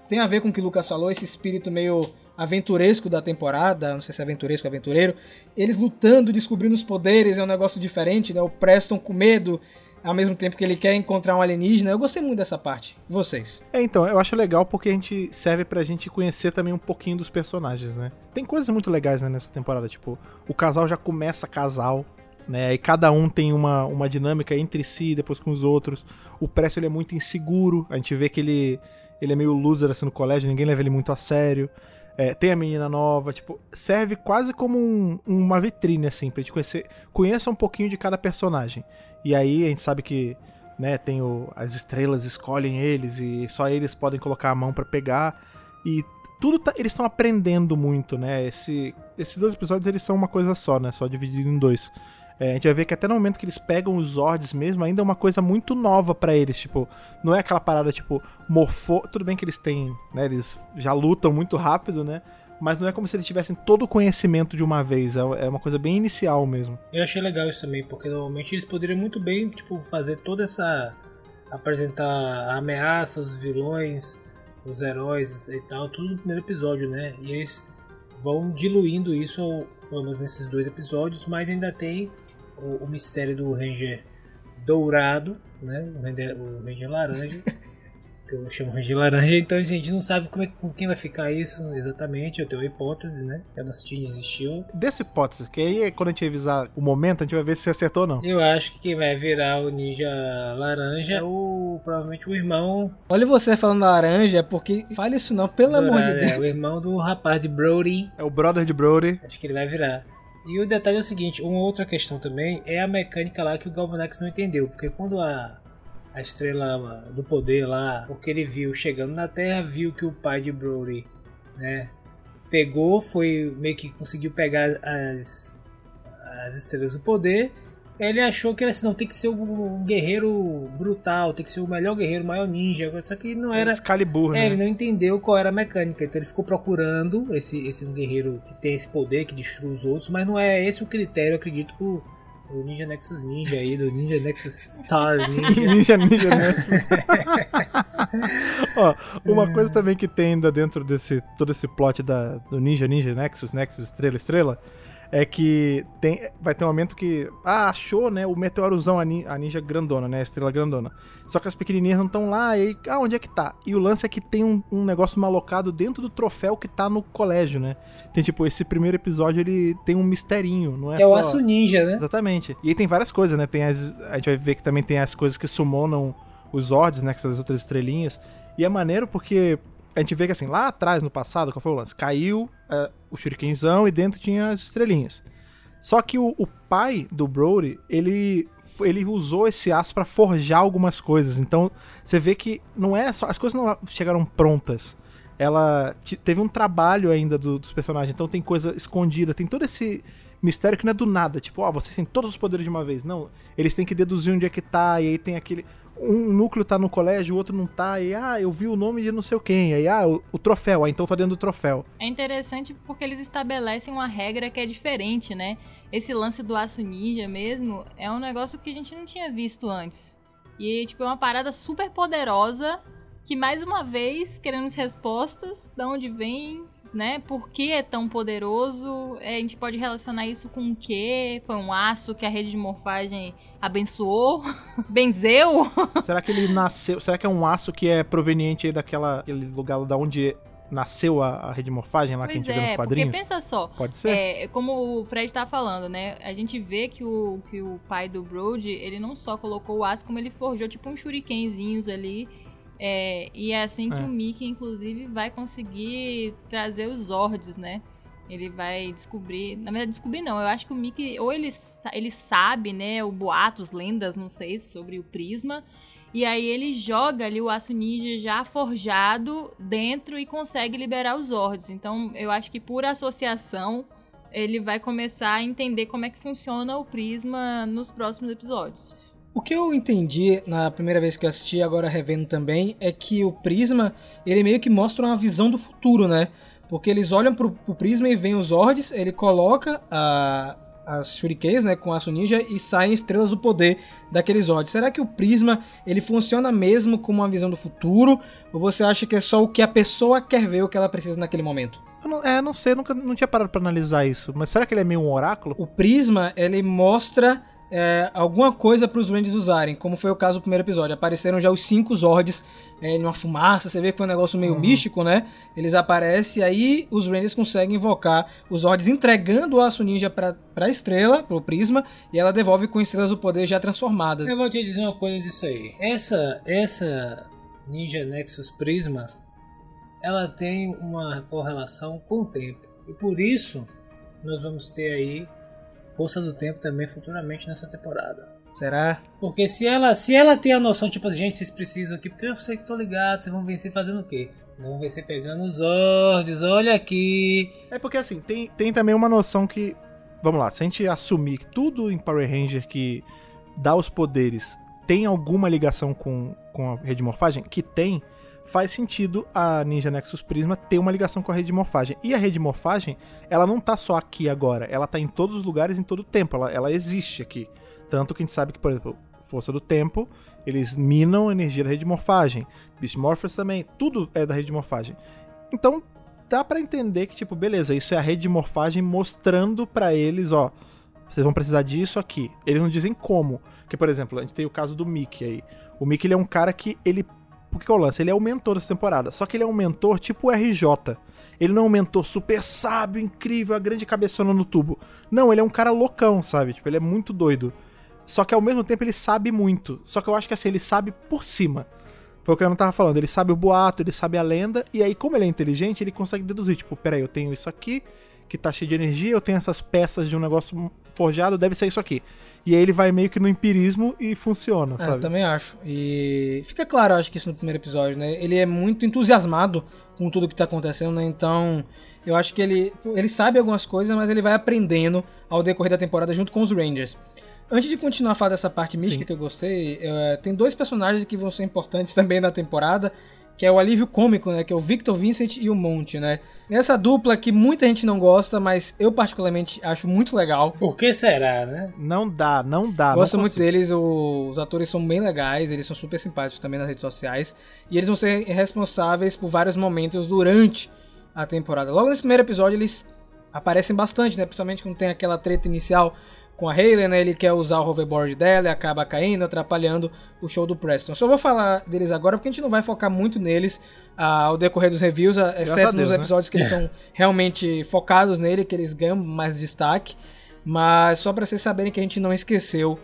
tem a ver com o que o Lucas falou, esse espírito meio aventuresco da temporada, não sei se é aventuresco ou aventureiro, eles lutando, descobrindo os poderes, é um negócio diferente, né? O Preston com medo, ao mesmo tempo que ele quer encontrar um alienígena. Eu gostei muito dessa parte. Vocês? É, então, eu acho legal porque a gente serve pra gente conhecer também um pouquinho dos personagens, né? Tem coisas muito legais né, nessa temporada, tipo, o casal já começa casal, né? E cada um tem uma, uma dinâmica entre si depois com os outros. O Presto ele é muito inseguro, a gente vê que ele, ele é meio loser assim no colégio, ninguém leva ele muito a sério. É, tem a menina nova, tipo, serve quase como um- uma vitrine, assim, pra gente conhecer, conheça um pouquinho de cada personagem. E aí a gente sabe que, né, tem o, as estrelas escolhem eles e só eles podem colocar a mão pra pegar. E tudo tá- eles estão aprendendo muito, né? Esse, esses dois episódios eles são uma coisa só, né? Só dividido em dois. É, a gente vai ver que até no momento que eles pegam os Zords mesmo, ainda é uma coisa muito nova pra eles. Tipo, não é aquela parada tipo morfo. Tudo bem que eles têm, né? Eles já lutam muito rápido, né? Mas não é como se eles tivessem todo o conhecimento de uma vez. É é uma coisa bem inicial mesmo. Eu achei legal isso também, porque normalmente eles poderiam muito bem, tipo, fazer toda essa. apresentar a ameaça, os vilões, os heróis e tal, tudo no primeiro episódio, né? E eles vão diluindo isso, ao- pelo menos nesses dois episódios, mas ainda tem o, o mistério do Ranger dourado, né? O Ranger, o Ranger laranja. (laughs) que eu chamo Ranger laranja, então a gente não sabe como é, com quem vai ficar isso exatamente. Eu tenho uma hipótese, né? Que a nossa existiu. Dessa hipótese, que aí quando a gente avisar o momento, a gente vai ver se você acertou ou não. Eu acho que quem vai virar o ninja laranja é o provavelmente o irmão. Olha você falando laranja, porque fale isso não, pelo amor de dourado, Deus. é, o irmão do rapaz de Brody. É o brother de Brody. Acho que ele vai virar. E o detalhe é o seguinte, uma outra questão também é a mecânica lá que o Galvanex não entendeu, porque quando a a estrela do poder lá, o que ele viu chegando na Terra, viu que o pai de Brody, né, pegou, foi meio que conseguiu pegar as as estrelas do poder. Ele achou que era assim, não, tem que ser um guerreiro brutal, tem que ser o melhor guerreiro, o maior ninja. Só que não era. Excalibur, É, né? ele não entendeu qual era a mecânica, então ele ficou procurando esse, esse guerreiro que tem esse poder, que destrui os outros, mas não é esse o critério, eu acredito, pro, pro Ninja Nexus Ninja aí, do Ninja Nexus Star (laughs) Ninja. Ninja, ninja Nexus. (laughs) Ó, uma coisa também que tem ainda dentro desse todo esse plot da, do Ninja, Ninja Nexus, Nexus Estrela, Estrela, é que tem, vai ter um momento que. Ah, achou, né? O meteorozão, a, nin- a ninja grandona, né? A estrela grandona. Só que as pequenininhas não estão lá, e aí, ah, onde é que tá? E o lance é que tem um, um negócio malocado dentro do troféu que tá no colégio, né? Tem tipo, esse primeiro episódio ele tem um misterinho, não é? É o aço ninja, né? Exatamente. E aí tem várias coisas, né? Tem as, a gente vai ver que também tem as coisas que summonam os Zords, né? Que são as outras estrelinhas. E é maneiro porque a gente vê que assim, lá atrás, no passado, qual foi o lance? Caiu é, o shurikenzão e dentro tinha as estrelinhas. Só que o, o pai do Brody, ele, ele usou esse aço pra forjar algumas coisas. Então, você vê que não é só. As coisas não chegaram prontas. Ela te- teve um trabalho ainda do- dos personagens. Então tem coisa escondida, tem todo esse mistério que não é do nada. Tipo, ó, vocês têm todos os poderes de uma vez. Não. Eles têm que deduzir onde é que tá. E aí tem aquele. Um núcleo tá no colégio, o outro não tá. E ah, eu vi o nome de não sei quem. Aí, ah, o, o troféu. Ah, então tá dentro do troféu. É interessante porque eles estabelecem uma regra que é diferente, né? Esse lance do aço ninja mesmo é um negócio que a gente não tinha visto antes. E, tipo, é uma parada super poderosa que, mais uma vez, queremos respostas de onde vem, né? Por que é tão poderoso? É, a gente pode relacionar isso com o quê? Foi um aço que a rede de morfagem abençoou? (laughs) Benzeu? (laughs) Será que ele nasceu. Será que é um aço que é proveniente aí daquela lugar da onde nasceu a, a rede de morfagem lá que a Pois gente vê nos é, porque quadrinhos? pensa só, Pode ser? É, como o Fred tá falando, né? A gente vê que o, que o pai do Brody, ele não só colocou o aço, como ele forjou tipo uns shurikenzinhos ali. É, e é assim que É. o Mickey, inclusive, vai conseguir trazer os Zords, né? Ele vai descobrir. Na verdade, descobrir não. Eu acho que o Mickey, ou ele, ele sabe, né? O boatos, lendas, não sei, sobre o Prisma. E aí ele joga ali o aço ninja já forjado dentro e consegue liberar os Zords. Então eu acho que por associação ele vai começar a entender como é que funciona o Prisma nos próximos episódios. O que eu entendi na primeira vez que eu assisti, agora revendo também, é que o Prisma, ele meio que mostra uma visão do futuro, né? Porque eles olham pro, pro Prisma e veem os Zords, ele coloca a, as Shurikens, né, com aço ninja e saem estrelas do poder daqueles Zords. Será que o Prisma, ele funciona mesmo como uma visão do futuro? Ou você acha que é só o que a pessoa quer ver, o que ela precisa naquele momento? Eu não, é, não sei, nunca não tinha parado pra analisar isso. Mas será que ele é meio um oráculo? O Prisma, ele mostra é, alguma coisa para os Rangers usarem, como foi o caso do primeiro episódio. Apareceram já os cinco Zords é, numa fumaça, você vê que foi um negócio meio Uhum. místico, né? Eles aparecem e aí os Rangers conseguem invocar os Zords entregando o Aço Ninja pra, pra estrela, pro Prisma, e ela devolve com estrelas do poder já transformadas. Eu vou te dizer uma coisa disso aí. Essa, essa Ninja Nexus Prisma, ela tem uma correlação com o tempo. E por isso, nós vamos ter aí Força do Tempo também futuramente nessa temporada. Será? Porque se ela, se ela tem a noção, tipo, gente, vocês precisam aqui, porque eu sei que tô ligado, vocês vão vencer fazendo o quê? Vão vencer pegando os Zords, olha aqui. É porque assim, tem, tem também uma noção que. Vamos lá, se a gente assumir que tudo em Power Ranger que dá os poderes tem alguma ligação com, com a rede de morfagem, que tem, faz sentido a Ninja Nexus Prisma ter uma ligação com a rede de morfagem. E a rede de morfagem, ela não tá só aqui agora, ela tá em todos os lugares, em todo o tempo, ela, ela existe aqui. Tanto que a gente sabe que, por exemplo, Força do Tempo, eles minam a energia da rede de morfagem. Beast Morphers também, tudo é da rede de morfagem. Então, dá pra entender que, tipo, beleza, isso é a rede de morfagem mostrando pra eles, ó, vocês vão precisar disso aqui. Eles não dizem como. Porque, por exemplo, a gente tem o caso do Mickey aí. O Mickey, ele é um cara que, ele... O que que é o lance? Ele é o mentor dessa temporada. Só que ele é um mentor tipo RJ. Ele não é um mentor super sábio, incrível, a grande cabeçona no tubo. Não, ele é um cara loucão, sabe? Tipo, ele é muito doido. Só que ao mesmo tempo ele sabe muito. Só que eu acho que assim, ele sabe por cima. Foi o que eu não tava falando. Ele sabe o boato, ele sabe a lenda, e aí, como ele é inteligente, ele consegue deduzir. Tipo, peraí, eu tenho isso aqui, que tá cheio de energia, eu tenho essas peças de um negócio forjado, deve ser isso aqui. E aí ele vai meio que no empirismo e funciona, É, eu sabe? também acho. E fica claro, eu acho que isso no primeiro episódio, né? Ele é muito entusiasmado com tudo que tá acontecendo, né? Então, eu acho que ele, ele sabe algumas coisas, mas ele vai aprendendo ao decorrer da temporada junto com os Rangers. Antes de continuar a falar dessa parte mística Sim. que eu gostei, é, tem dois personagens que vão ser importantes (laughs) também na temporada, que é o alívio cômico, né? Que é o Victor Vincent e o Monte, né? Essa dupla que muita gente não gosta, mas eu particularmente acho muito legal. Por que será, né? Não dá, não dá. Gosto não muito deles, o- os atores são bem legais, eles são super simpáticos também nas redes sociais. E eles vão ser responsáveis por vários momentos durante a temporada. Logo nesse primeiro episódio, eles aparecem bastante, né? Principalmente quando tem aquela treta inicial com a Hayley, né? Ele quer usar o hoverboard dela e acaba caindo, atrapalhando o show do Preston. Eu só vou falar deles agora porque a gente não vai focar muito neles ah, ao decorrer dos reviews, ah, exceto a Deus, nos né? episódios que eles são (laughs) realmente focados nele, que eles ganham mais destaque. Mas só pra vocês saberem que a gente não esqueceu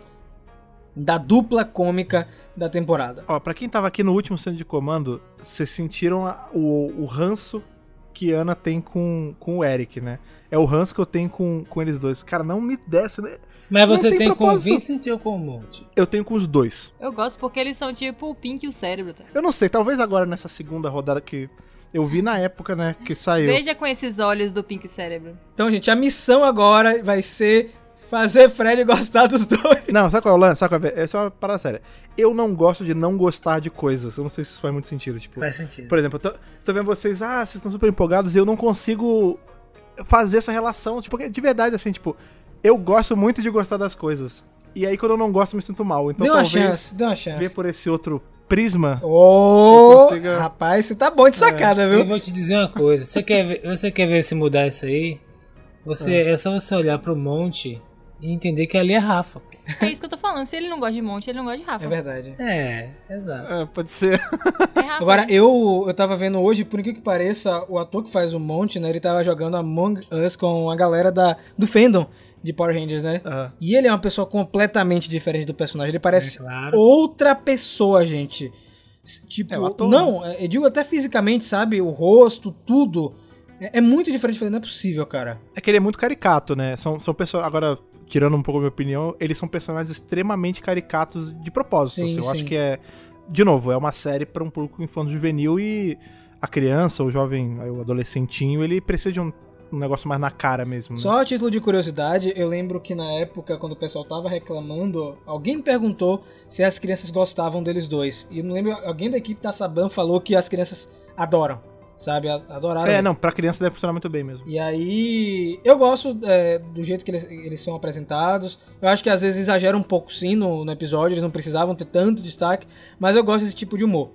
da dupla cômica da temporada. Ó, pra quem tava aqui no último centro de comando, vocês sentiram o, o ranço que Ana tem com, com o Eric, né? É o ranço que eu tenho com, com eles dois. Cara, não me desce, né? Mas você tem tem, com o. Vincent ou com o Monte? Eu tenho com os dois. Eu gosto porque eles são tipo o Pink e o cérebro, tá? Eu não sei, talvez agora nessa segunda rodada que eu vi na época, né, que saiu. Veja com esses olhos do Pink Cérebro. Então, gente, a missão agora vai ser fazer Fred gostar dos dois. Não, sabe qual é o lance? Sabe qual é? Essa é uma parada séria. Eu não gosto de não gostar de coisas. Eu não sei se isso faz muito sentido. Tipo, Faz sentido. por exemplo, eu tô, tô vendo vocês, ah, vocês estão super empolgados e eu não consigo fazer essa relação. Tipo, de verdade, assim, tipo, eu gosto muito de gostar das coisas. E aí quando eu não gosto, eu me sinto mal. Então uma talvez chance, dê uma chance. ver por esse outro prisma. Ô, Eu consiga- rapaz, você tá bom de sacada, Eu viu? vou te dizer uma coisa. Você quer ver, você quer ver se mudar isso aí? Você, é só você olhar pro monte e entender que ali é Rafa. pô. É isso que eu tô falando. Se ele não gosta de Monte, ele não gosta de Rafa. É verdade. É, exato. É, pode ser. (laughs) É Rafa. Agora, eu, eu tava vendo hoje, por incrível que pareça, o ator que faz o Monte, né, ele tava jogando Among Us com a galera da, do fandom de Power Rangers, né? Ah, E ele é uma pessoa completamente diferente do personagem. Ele parece É claro. outra pessoa, gente. Tipo, É, o ator, não, eu digo até fisicamente, sabe? O rosto, tudo. É, é muito diferente. Não é possível, cara. É que ele é muito caricato, né? São, são pessoas. Agora, tirando um pouco a minha opinião, eles são personagens extremamente caricatos de propósito. Sim, assim. Eu sim. acho que é. De novo, é uma série para um público infanto juvenil e a criança, o jovem, o adolescentinho, ele precisa de um, um negócio mais na cara mesmo. né? Só a título de curiosidade, eu lembro que na época, quando o pessoal tava reclamando, alguém me perguntou se as crianças gostavam deles dois. E eu não lembro, alguém da equipe da Saban falou que as crianças adoram, sabe? Adoraram. É, não, pra criança deve funcionar muito bem mesmo. E aí, eu gosto é, do jeito que eles, eles são apresentados. Eu acho que às vezes exagera um pouco sim no, no episódio, eles não precisavam ter tanto destaque, mas eu gosto desse tipo de humor.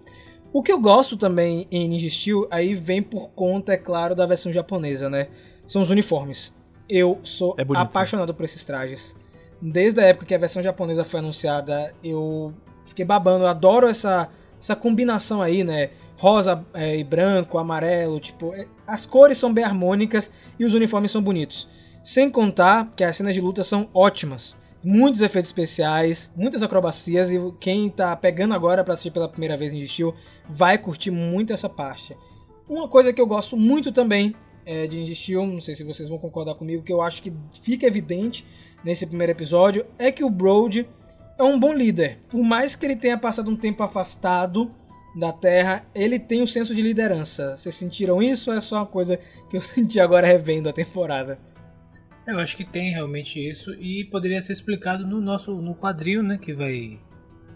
O que eu gosto também em Ninja Steel, aí vem por conta, é claro, da versão japonesa, né? São os uniformes. Eu sou É bonito, apaixonado por esses trajes. Desde a época que a versão japonesa foi anunciada, eu fiquei babando. Eu adoro essa, essa combinação aí, né? Rosa é, e branco, amarelo, tipo, é- as cores são bem harmônicas e os uniformes são bonitos. Sem contar que as cenas de luta são ótimas. Muitos efeitos especiais, muitas acrobacias e quem tá pegando agora pra assistir pela primeira vez em Steel vai curtir muito essa parte. Uma coisa que eu gosto muito também é, de Ninja Steel, não sei se vocês vão concordar comigo, que eu acho que fica evidente nesse primeiro episódio, é que o Broad é um bom líder. Por mais que ele tenha passado um tempo afastado da Terra, ele tem um senso de liderança. Vocês sentiram isso ou é só uma coisa que eu (laughs) senti agora revendo a temporada? Eu acho que tem realmente isso e poderia ser explicado no nosso no quadril, né? Que vai.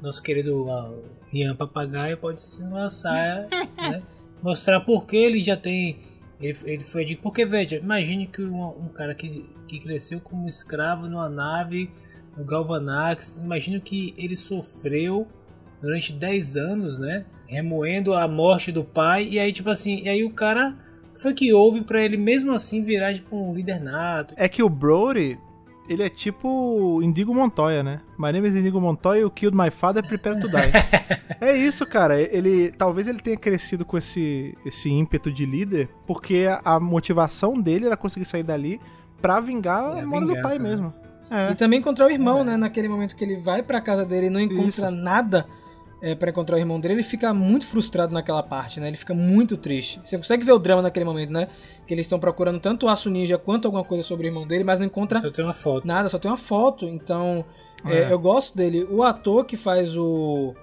Nosso querido ah, Ian Papagaio pode se lançar, (laughs) né? Mostrar por que ele já tem. Ele, ele foi de. Porque, veja, imagine que um, um cara que, que cresceu como escravo numa nave no Galvanax, imagino que ele sofreu durante 10 anos, né? Remoendo a morte do pai, e aí, tipo assim, e aí o cara foi que houve pra ele mesmo assim virar tipo um líder nato. É que o Brody, ele é tipo Indigo Montoya, né? My name is Indigo Montoya, you killed my father, prepare to die. (laughs) é isso, cara. Ele talvez ele tenha crescido com esse, esse ímpeto de líder, porque a, a motivação dele era conseguir sair dali pra vingar É, a morte do pai né? mesmo. E É. também encontrar o irmão, É. né? Naquele momento que ele vai pra casa dele e não encontra Isso. nada é, para encontrar o irmão dele, ele fica muito frustrado naquela parte, né? Ele fica muito triste. Você consegue ver o drama naquele momento, né? Que eles estão procurando tanto o Aço Ninja quanto alguma coisa sobre o irmão dele, mas não encontra Só tem uma foto. nada, só tem uma foto. Então, é, É. eu gosto dele. O ator que faz o,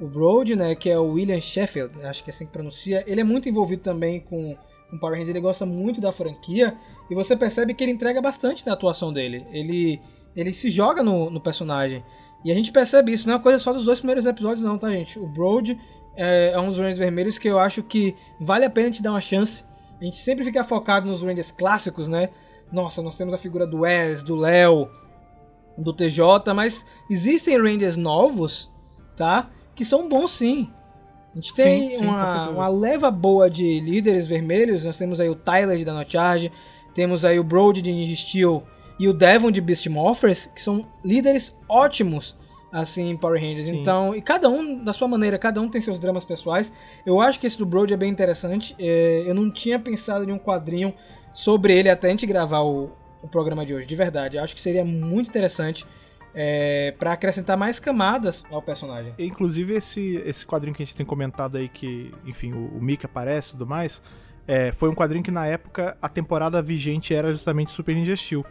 o Broad, né? Que é o William Sheffield, acho que é assim que pronuncia. Ele é muito envolvido também com, com Power Rangers, ele gosta muito da franquia. E você percebe que ele entrega bastante na atuação dele. Ele, ele se joga no, no personagem. E a gente percebe isso, não é uma coisa só dos dois primeiros episódios, não, tá, gente? O Broad é, é um dos Rangers vermelhos que eu acho que vale a pena te dar uma chance. A gente sempre fica focado nos Rangers clássicos, né? Nossa, nós temos a figura do Wes, do Léo, do TJ, mas existem Rangers novos, tá? Que são bons sim. A gente tem Sim, sim, uma, uma leva boa de líderes vermelhos. Nós temos aí o Tyler de Dino Charge, temos aí o Brody de Ninja Steel e o Devon de Beast Morphers, que são líderes ótimos assim em Power Rangers. Sim. Então, e cada um da sua maneira, cada um tem seus dramas pessoais. Eu acho que esse do Brody é bem interessante. É, eu não tinha pensado em um quadrinho sobre ele até a gente gravar o, o programa de hoje, de verdade. Eu acho que seria muito interessante é, para acrescentar mais camadas ao personagem. Inclusive, esse, esse quadrinho que a gente tem comentado aí, que, enfim, o, o Mickey aparece e tudo mais, é, foi um quadrinho que na época a temporada vigente era justamente Super Ninja Steel.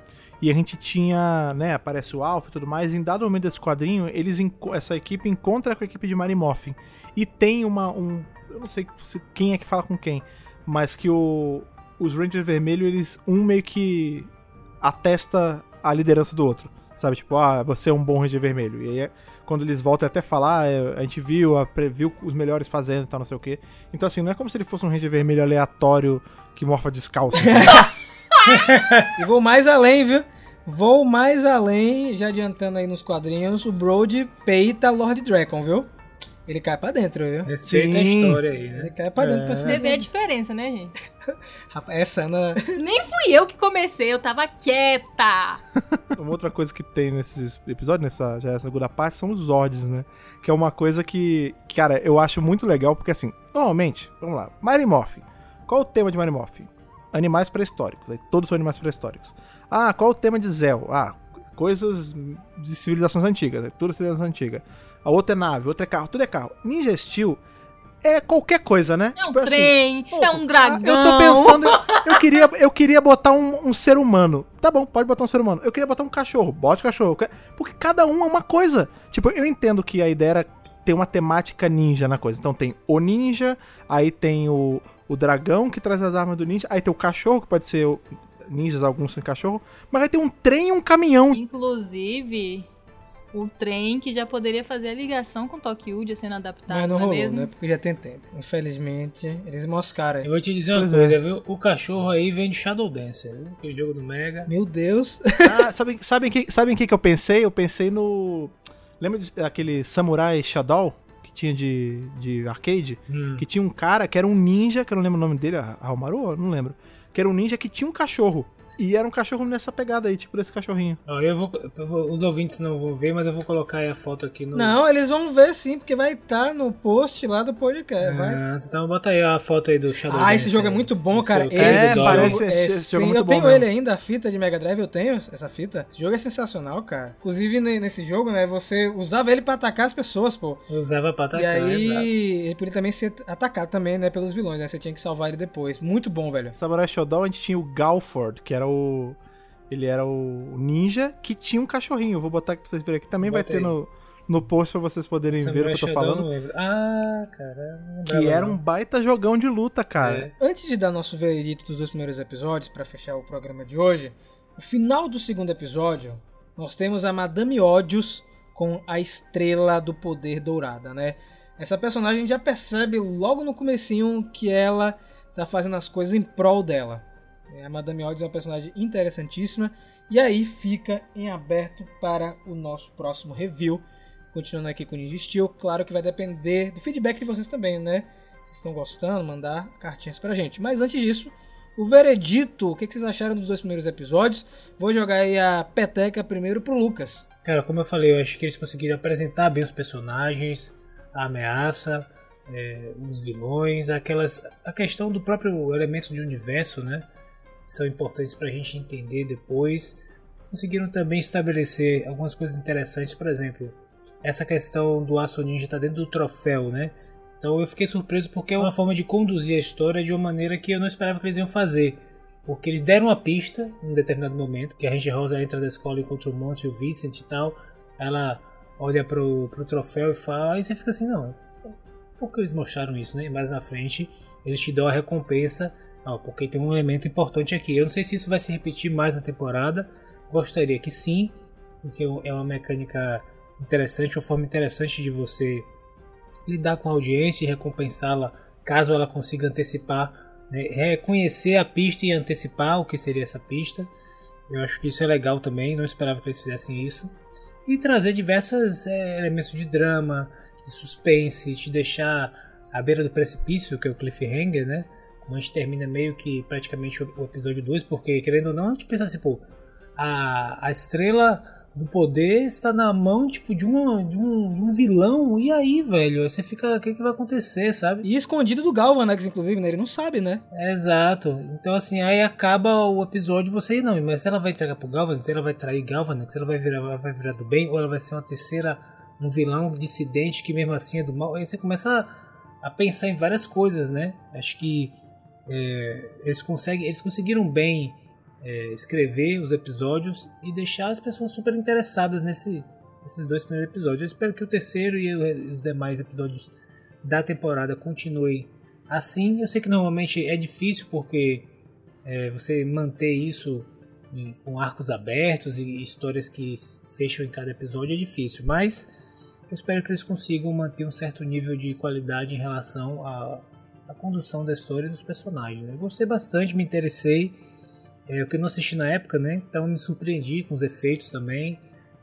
E a gente tinha, né, aparece o Alpha e tudo mais, e em dado momento desse quadrinho, eles essa equipe encontra com a equipe de Mary Morphin. E tem uma, um, eu não sei se- quem é que fala com quem, mas que o, os Rangers Vermelhos, eles, um meio que atesta a liderança do outro. Sabe, tipo, ah, você é um bom Ranger Vermelho. E aí, é- quando eles voltam até falar, ah, é, a gente viu, a, viu os melhores fazendo e tal, não sei o quê. Então, assim, não é como se ele fosse um Ranger Vermelho aleatório que morfa descalço. (laughs) (laughs) E vou mais além, viu? Vou mais além, já adiantando aí nos quadrinhos, o Brody peita Lord Dragon, viu? Ele cai pra dentro, viu? Respeita a Sim. história aí, Ele né? cai pra dentro É. pra Você vê a diferença, né, gente? (laughs) Rapaz, essa Ana. (laughs) Nem fui eu que comecei, eu tava quieta. Uma outra coisa que tem nesses episódios, nessa já é a segunda parte, são os Zords, né? Que é uma coisa que, cara, eu acho muito legal, porque assim, normalmente, vamos lá, Mary Morphin. Qual o tema de Mary Morphin? Animais pré-históricos. Aí todos são animais pré-históricos. Ah, qual o tema de Zell? Ah, coisas de civilizações antigas. É tudo civilização antiga. A outra é nave, outra é carro, tudo é carro. Ninja Steel é qualquer coisa, né? É um Tipo assim, trem, Pô, é um dragão. Eu tô pensando, eu queria, eu queria botar um, um ser humano. Tá bom, pode botar um ser humano. Eu queria botar um cachorro, bote cachorro. Porque cada um é uma coisa. Tipo, eu entendo que a ideia era ter uma temática ninja na coisa. Então tem o ninja, aí tem o, o dragão que traz as armas do ninja, aí tem o cachorro, que pode ser o, ninjas, alguns sem cachorro, mas vai ter um trem e um caminhão. Inclusive, o trem que já poderia fazer a ligação com Tokyo já sendo adaptado, Mas não não, é rolou, mesmo? né? Porque já tem tempo. Infelizmente, eles moscaram. Eu aí. vou te dizer uma Pois coisa, viu? O cachorro aí vem de Shadow Dancer, viu? Aquele jogo do Mega. Meu Deus. Ah, sabem, sabem, que, sabem que, que eu pensei? Eu pensei no. Lembra daquele Samurai Shadow que tinha de, de arcade? Hum. que tinha um cara que era um ninja, que eu não lembro o nome dele, Almaru? Não lembro. Que era um ninja que tinha um cachorro. E era um cachorro nessa pegada aí, tipo desse cachorrinho. Ó, eu vou, eu vou- os ouvintes não vão ver, mas eu vou colocar aí a foto aqui no. Não, eles vão ver sim, porque vai estar no post lá do podcast. vai. Ah, então bota aí a foto aí do Shadow Ah, esse jogo é muito bom, Esse cara. é o Esse cara É, do parece esse- esse jogo é muito eu bom tenho mesmo. ele ainda, a fita de Mega Drive, eu tenho essa fita. Esse jogo é sensacional, cara. Inclusive ne- nesse jogo, né, você usava ele pra atacar as pessoas, pô. Usava pra atacar, e aí exato. ele podia também ser atacado também, né, pelos vilões, né? Você tinha que salvar ele depois. Muito bom, velho. Samurai Shodown a gente tinha o Galford, que era o. Ele era o ninja que tinha um cachorrinho. Vou botar aqui pra vocês verem aqui. Também vai ter no, no post pra vocês poderem ver Samurai o que eu tô falando. Ah, cara. não lembrava Que era um baita jogão de luta, cara. É. Antes de dar nosso veredito dos dois primeiros episódios, pra fechar o programa de hoje, no final do segundo episódio, nós temos a Madame Odious com a estrela do poder dourada, né? Essa personagem já percebe logo no comecinho que ela tá fazendo as coisas em prol dela. É, A Madame Odious é uma personagem interessantíssima e aí fica em aberto para o nosso próximo review. Continuando aqui com o Ninja Steel, claro que vai depender do feedback de vocês também, né? Vocês estão gostando, mandar cartinhas pra gente. Mas antes disso, o veredito, o que que vocês acharam dos dois primeiros episódios? Vou jogar aí a peteca primeiro pro Lucas. Cara, como eu falei, eu acho que eles conseguiram apresentar bem os personagens, a ameaça, é, os vilões, aquelas, a questão do próprio elemento de universo, né? São importantes pra gente entender depois. Conseguiram também estabelecer algumas coisas interessantes, por exemplo, essa questão do aço ninja tá dentro do troféu, né? Então eu fiquei surpreso porque é uma forma de conduzir a história de uma maneira que eu não esperava que eles iam fazer. Porque eles deram uma pista em um determinado momento, que a Ranger Rosa entra da escola e encontra o Monte e o Vincent e tal. Ela olha pro, pro troféu e fala, aí você fica assim, não, por que eles mostraram isso, né? Mais na frente, eles te dão a recompensa, porque tem um elemento importante aqui. Eu não sei se isso vai se repetir mais na temporada, gostaria que sim, porque é uma mecânica interessante, uma forma interessante de você lidar com a audiência e recompensá-la caso ela consiga antecipar, né, reconhecer a pista e antecipar o que seria essa pista. Eu acho que isso é legal também, não esperava que eles fizessem isso. E trazer diversos é, elementos de drama, de suspense, te deixar à beira do precipício, que é o cliffhanger, né? Como a gente termina meio que praticamente o, o episódio 2, porque querendo ou não, a gente pensa assim, pô, a, a estrela do poder está na mão, tipo, de, uma, de, um, de um vilão, e aí, velho? Você fica, o que, que vai acontecer, sabe? E escondido do Galvanax, inclusive, né? Ele não sabe, né? Exato. Então, assim, aí acaba o episódio você, não, mas se ela vai entregar pro Galvanax, se ela vai trair Galvanax, se ela vai virar, vai virar do bem, ou ela vai ser uma terceira, um vilão dissidente que mesmo assim é do mal. Aí você começa a, a pensar em várias coisas, né? Acho que é, eles, conseguem, eles conseguiram bem é, escrever os episódios e deixar as pessoas super interessadas nesse, nesses dois primeiros episódios. Eu espero que o terceiro e os demais episódios da temporada continuem assim. Eu sei que normalmente é difícil porque é, você manter isso em- com arcos abertos e histórias que fecham em cada episódio é difícil, mas eu espero que eles consigam manter um certo nível de qualidade em relação à, à condução da história e dos personagens. Eu gostei bastante, me interessei. É, o que eu não assisti na época, né? Então me surpreendi com os efeitos também,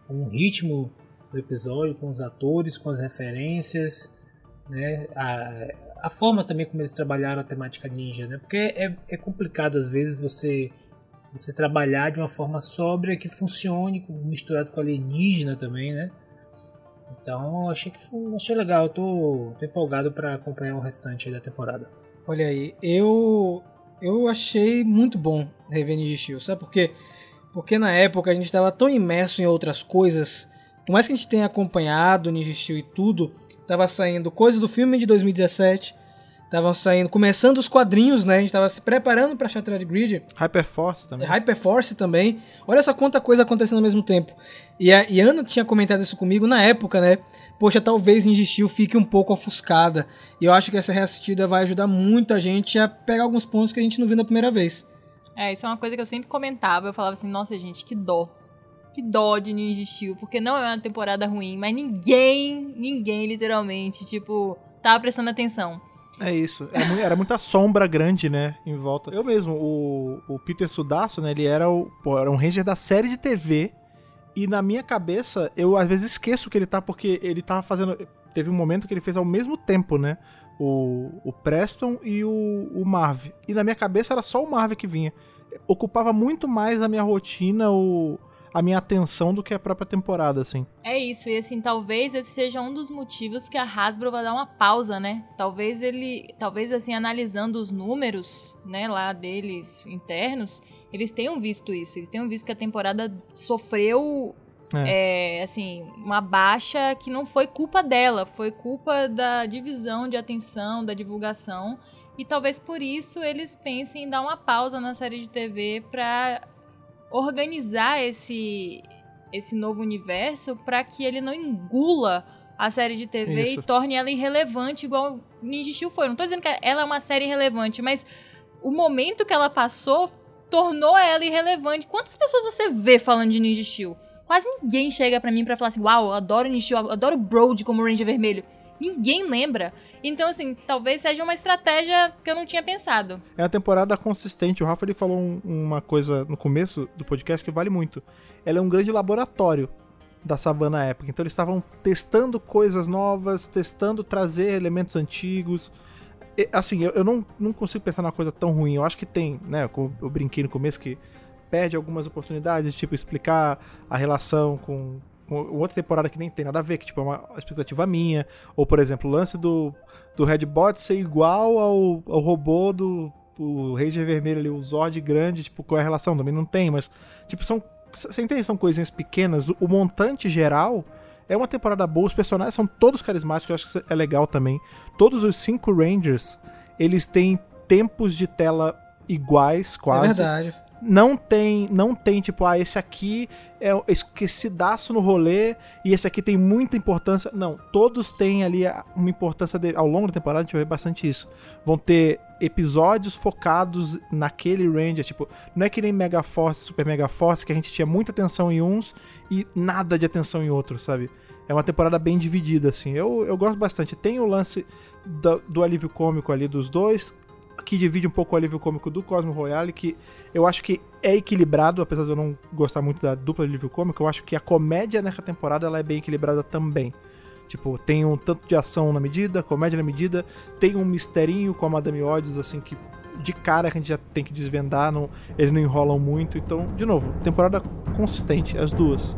com o ritmo do episódio, com os atores, com as referências, né? A, a forma também como eles trabalharam a temática ninja, né? Porque é, é complicado às vezes você você trabalhar de uma forma sóbria que funcione, misturado com alienígena também, né? Então achei que foi, achei legal, eu tô, tô empolgado para acompanhar o restante da temporada. Olha aí, eu eu achei muito bom Ninja Steel, sabe por quê? Porque na época a gente estava tão imerso em outras coisas, por mais que a gente tenha acompanhado Ninja Steel e tudo, tava saindo coisas do filme de 2017, estavam saindo, começando os quadrinhos, né? A gente tava se preparando para Shattered Grid, Hyperforce também. Hyperforce também. Olha só quanta coisa acontecendo ao mesmo tempo. E a e a Ana tinha comentado isso comigo na época, né? Poxa, talvez Ninja Steel fique um pouco ofuscada. E eu acho que essa reassistida vai ajudar muito a gente a pegar alguns pontos que a gente não viu na primeira vez. É, isso é uma coisa que eu sempre comentava. Eu falava assim, nossa, gente, que dó. Que dó de Ninja Steel. Porque não é uma temporada ruim, mas ninguém, ninguém, literalmente, tipo, tava prestando atenção. É isso. Era, mu- era muita sombra grande, né? Em volta. Eu mesmo, o, o Peter Sudasso, né? Ele era, o, pô, era um ranger da série de TV. E na minha cabeça, eu às vezes esqueço que ele tá, porque ele tava fazendo. Teve um momento que ele fez ao mesmo tempo, né? O, o Preston e o, o Marv. E na minha cabeça era só o Marv que vinha. Ocupava muito mais a minha rotina, o, a minha atenção do que a própria temporada, assim. É isso, e assim, talvez esse seja um dos motivos que a Hasbro vai dar uma pausa, né? Talvez ele, talvez assim, analisando os números, né, lá deles internos, eles tenham visto isso, eles tenham visto que a temporada sofreu, é, assim, uma baixa que não foi culpa dela, foi culpa da divisão de atenção, da divulgação, e talvez por isso eles pensem em dar uma pausa na série de TV pra organizar esse esse novo universo para que ele não engula a série de TV Isso. e torne ela irrelevante igual Ninja Steel foi. Não tô dizendo que ela é uma série irrelevante, mas o momento que ela passou tornou ela irrelevante. Quantas pessoas você vê falando de Ninja Steel? Quase ninguém chega pra mim pra falar assim: "Uau, eu adoro Ninja Steel, eu adoro Broad como Ranger Vermelho". Ninguém lembra. Então assim, talvez seja uma estratégia que eu não tinha pensado. É uma temporada consistente. O Rafa ele falou um- uma coisa no começo do podcast que vale muito. Ela é um grande laboratório da Savannah época. Então eles estavam testando coisas novas, testando trazer elementos antigos. E, assim, eu, eu não, não consigo pensar numa coisa tão ruim. Eu acho que tem, né? Como eu brinquei no começo que perde algumas oportunidades, tipo explicar a relação com outra temporada que nem tem nada a ver, que tipo é uma expectativa minha. Ou, por exemplo, o lance do, do Redbot ser igual ao, ao robô do o Ranger Vermelho ali, o Zord grande, tipo, qual é a relação? Também não tem, mas, tipo, são. Você entende? São coisinhas pequenas. O, o montante geral é uma temporada boa, os personagens são todos carismáticos, eu acho que é legal também. Todos os cinco Rangers, eles têm tempos de tela iguais, É quase verdade. Não tem, não tem tipo, ah, esse aqui é esquecidaço no rolê e esse aqui tem muita importância. Não, todos têm ali uma importância de- ao longo da temporada, a gente vai ver bastante isso. Vão ter episódios focados naquele Ranger, tipo, não é que nem Mega Force, Super Mega Force, que a gente tinha muita atenção em uns e nada de atenção em outros, sabe? É uma temporada bem dividida, assim. Eu, eu gosto bastante. Tem o lance do, do alívio cômico ali dos dois, que divide um pouco o alívio cômico do Cosmo Royale, que eu acho que é equilibrado, apesar de eu não gostar muito da dupla alívio cômico, eu acho que a comédia nessa temporada ela é bem equilibrada também. Tipo, tem um tanto de ação na medida, comédia na medida, tem um misterinho com a Madame Odds, assim, que de cara a gente já tem que desvendar, não, eles não enrolam muito. Então, de novo, temporada consistente, as duas.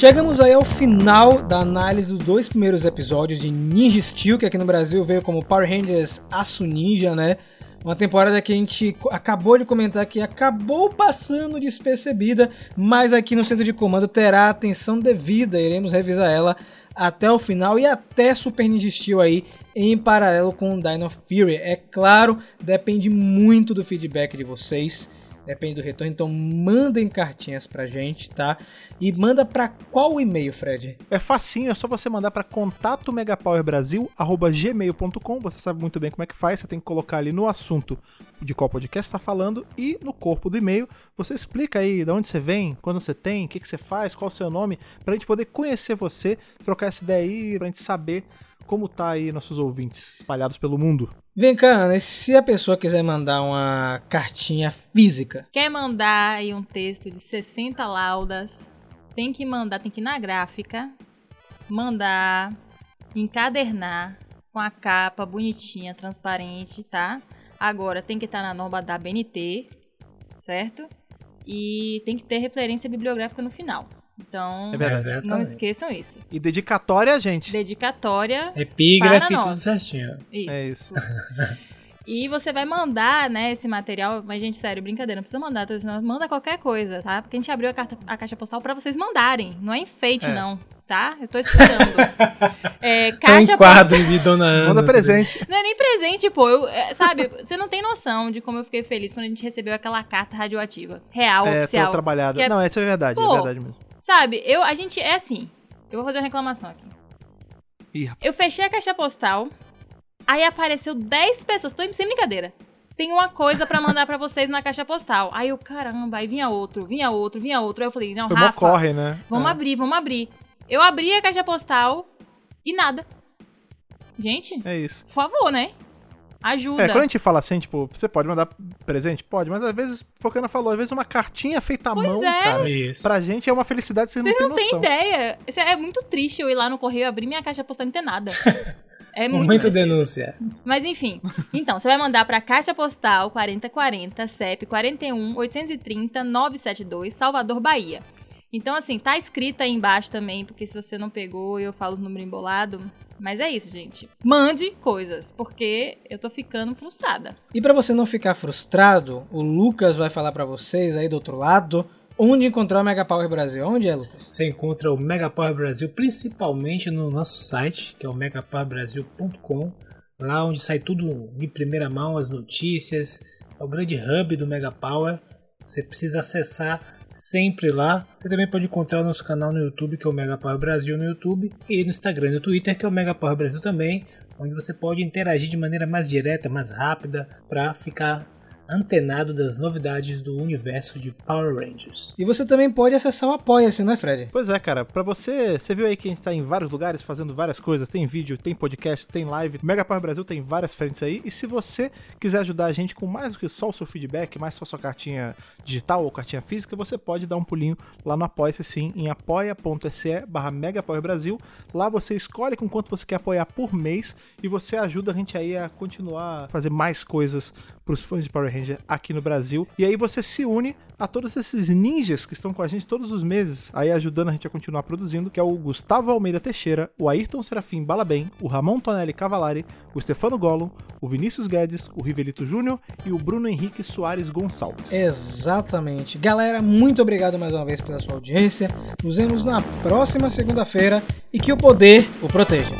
Chegamos aí ao final da análise dos dois primeiros episódios de Ninja Steel, que aqui no Brasil veio como Power Rangers Aço Ninja, né? Uma temporada que a gente acabou de comentar que acabou passando despercebida, mas aqui no centro de comando terá atenção devida, iremos revisar ela até o final e até Super Ninja Steel aí em paralelo com Dino Fury. É claro, depende muito do feedback de vocês. Depende do retorno, então mandem cartinhas pra gente, tá? E manda pra qual e-mail, Fred? É facinho, é só você mandar para contato megapowerbrasil@gmail.com. Você sabe muito bem como é que faz, você tem que colocar ali no assunto de qual podcast está falando e no corpo do e-mail você explica aí de onde você vem, quando você tem, o que, que você faz, qual o seu nome, pra gente poder conhecer você, trocar essa ideia aí, pra gente saber como tá aí nossos ouvintes espalhados pelo mundo. Vem cá, Ana, e se a pessoa quiser mandar uma cartinha física? Quer mandar aí um texto de 60 laudas, tem que mandar, tem que ir na gráfica, mandar, encadernar com a capa bonitinha, transparente, tá? Agora tem que estar na norma da BNT, certo? E tem que ter referência bibliográfica no final. Então, É não esqueçam isso. E dedicatória gente. Dedicatória, Epígrafe, Para tudo nós. certinho. isso. É isso. (laughs) E você vai mandar, né, esse material, mas gente, sério, brincadeira, não precisa mandar, tá? Manda qualquer coisa, tá? Porque a gente abriu a, carta- a caixa postal pra vocês mandarem, não é enfeite É. não, tá? Eu tô esperando. (laughs) é, Tem caixa um quadro de Dona Ana. Manda presente. não é nem presente, pô. Eu, é, sabe, você não tem noção de como eu fiquei feliz quando a gente recebeu aquela carta radioativa. Real, É, oficial. tô trabalhado. que é- Não, isso é verdade, Pô. é verdade mesmo. Sabe, eu, a gente é assim. Eu vou fazer uma reclamação aqui. Ih, rapaz. Eu fechei a caixa postal, aí apareceu 10 pessoas, tô sem brincadeira. Tem uma coisa pra mandar pra vocês na caixa postal. Aí eu, caramba, aí vinha outro, vinha outro, vinha outro. Aí eu falei, não, Foi Rafa, corre, né? vamos É. abrir, vamos abrir. Eu abri a caixa postal e nada. Gente, É isso. por favor, né? Ajuda. É, quando a gente fala assim, tipo, você pode mandar presente? Pode, mas às vezes, Focana falou, às vezes uma cartinha feita à Pois mão, é. cara, Isso. pra gente é uma felicidade que vocês, não não têm têm noção. ideia. Isso é muito triste eu ir lá no correio abrir minha caixa postal e não ter nada. (laughs) É muito triste. denúncia. Mas enfim. Então, você vai mandar pra Caixa Postal 4040 CEP 41 830 972 Salvador, Bahia. Então, assim, tá escrito aí embaixo também, porque se você não pegou, eu falo o número embolado. Mas é isso, gente. Mande coisas, porque eu tô ficando frustrada. E pra você não ficar frustrado, o Lucas vai falar pra vocês aí do outro lado onde encontrar o Mega Power Brasil. Onde é, Lucas? Você encontra o Mega Power Brasil principalmente no nosso site, que é o megapowerbrasil.com, lá onde sai tudo de primeira mão, as notícias, é o grande hub do Mega Power. Você precisa acessar sempre lá. Você também pode encontrar o nosso canal no YouTube, que é o Mega Power Brasil no YouTube, e no Instagram e no Twitter, que é o Mega Power Brasil também, onde você pode interagir de maneira mais direta, mais rápida, para ficar antenado das novidades do universo de Power Rangers. E você também pode acessar o Apoia-se, né, Fred? Pois é, cara, pra você, você viu aí que a gente tá em vários lugares fazendo várias coisas, tem vídeo, tem podcast, tem live, Mega Power Brasil tem várias frentes aí, e se você quiser ajudar a gente com mais do que só o seu feedback, mais só a sua cartinha digital ou cartinha física, você pode dar um pulinho lá no Apoia-se sim, em apoia.se barra Brasil, lá você escolhe com quanto você quer apoiar por mês, e você ajuda a gente aí a continuar a fazer mais coisas pros fãs de Power Ranger aqui no Brasil, e aí você se une a todos esses ninjas que estão com a gente todos os meses, aí ajudando a gente a continuar produzindo, que é o Gustavo Almeida Teixeira, o Ayrton Serafim Balabem, o Ramon Tonelli Cavalari, o Stefano Gollum, o Vinícius Guedes, o Rivelito Júnior e o Bruno Henrique Soares Gonçalves. Exatamente. Galera, muito obrigado mais uma vez pela sua audiência. Nos vemos na próxima segunda-feira e que o poder o proteja.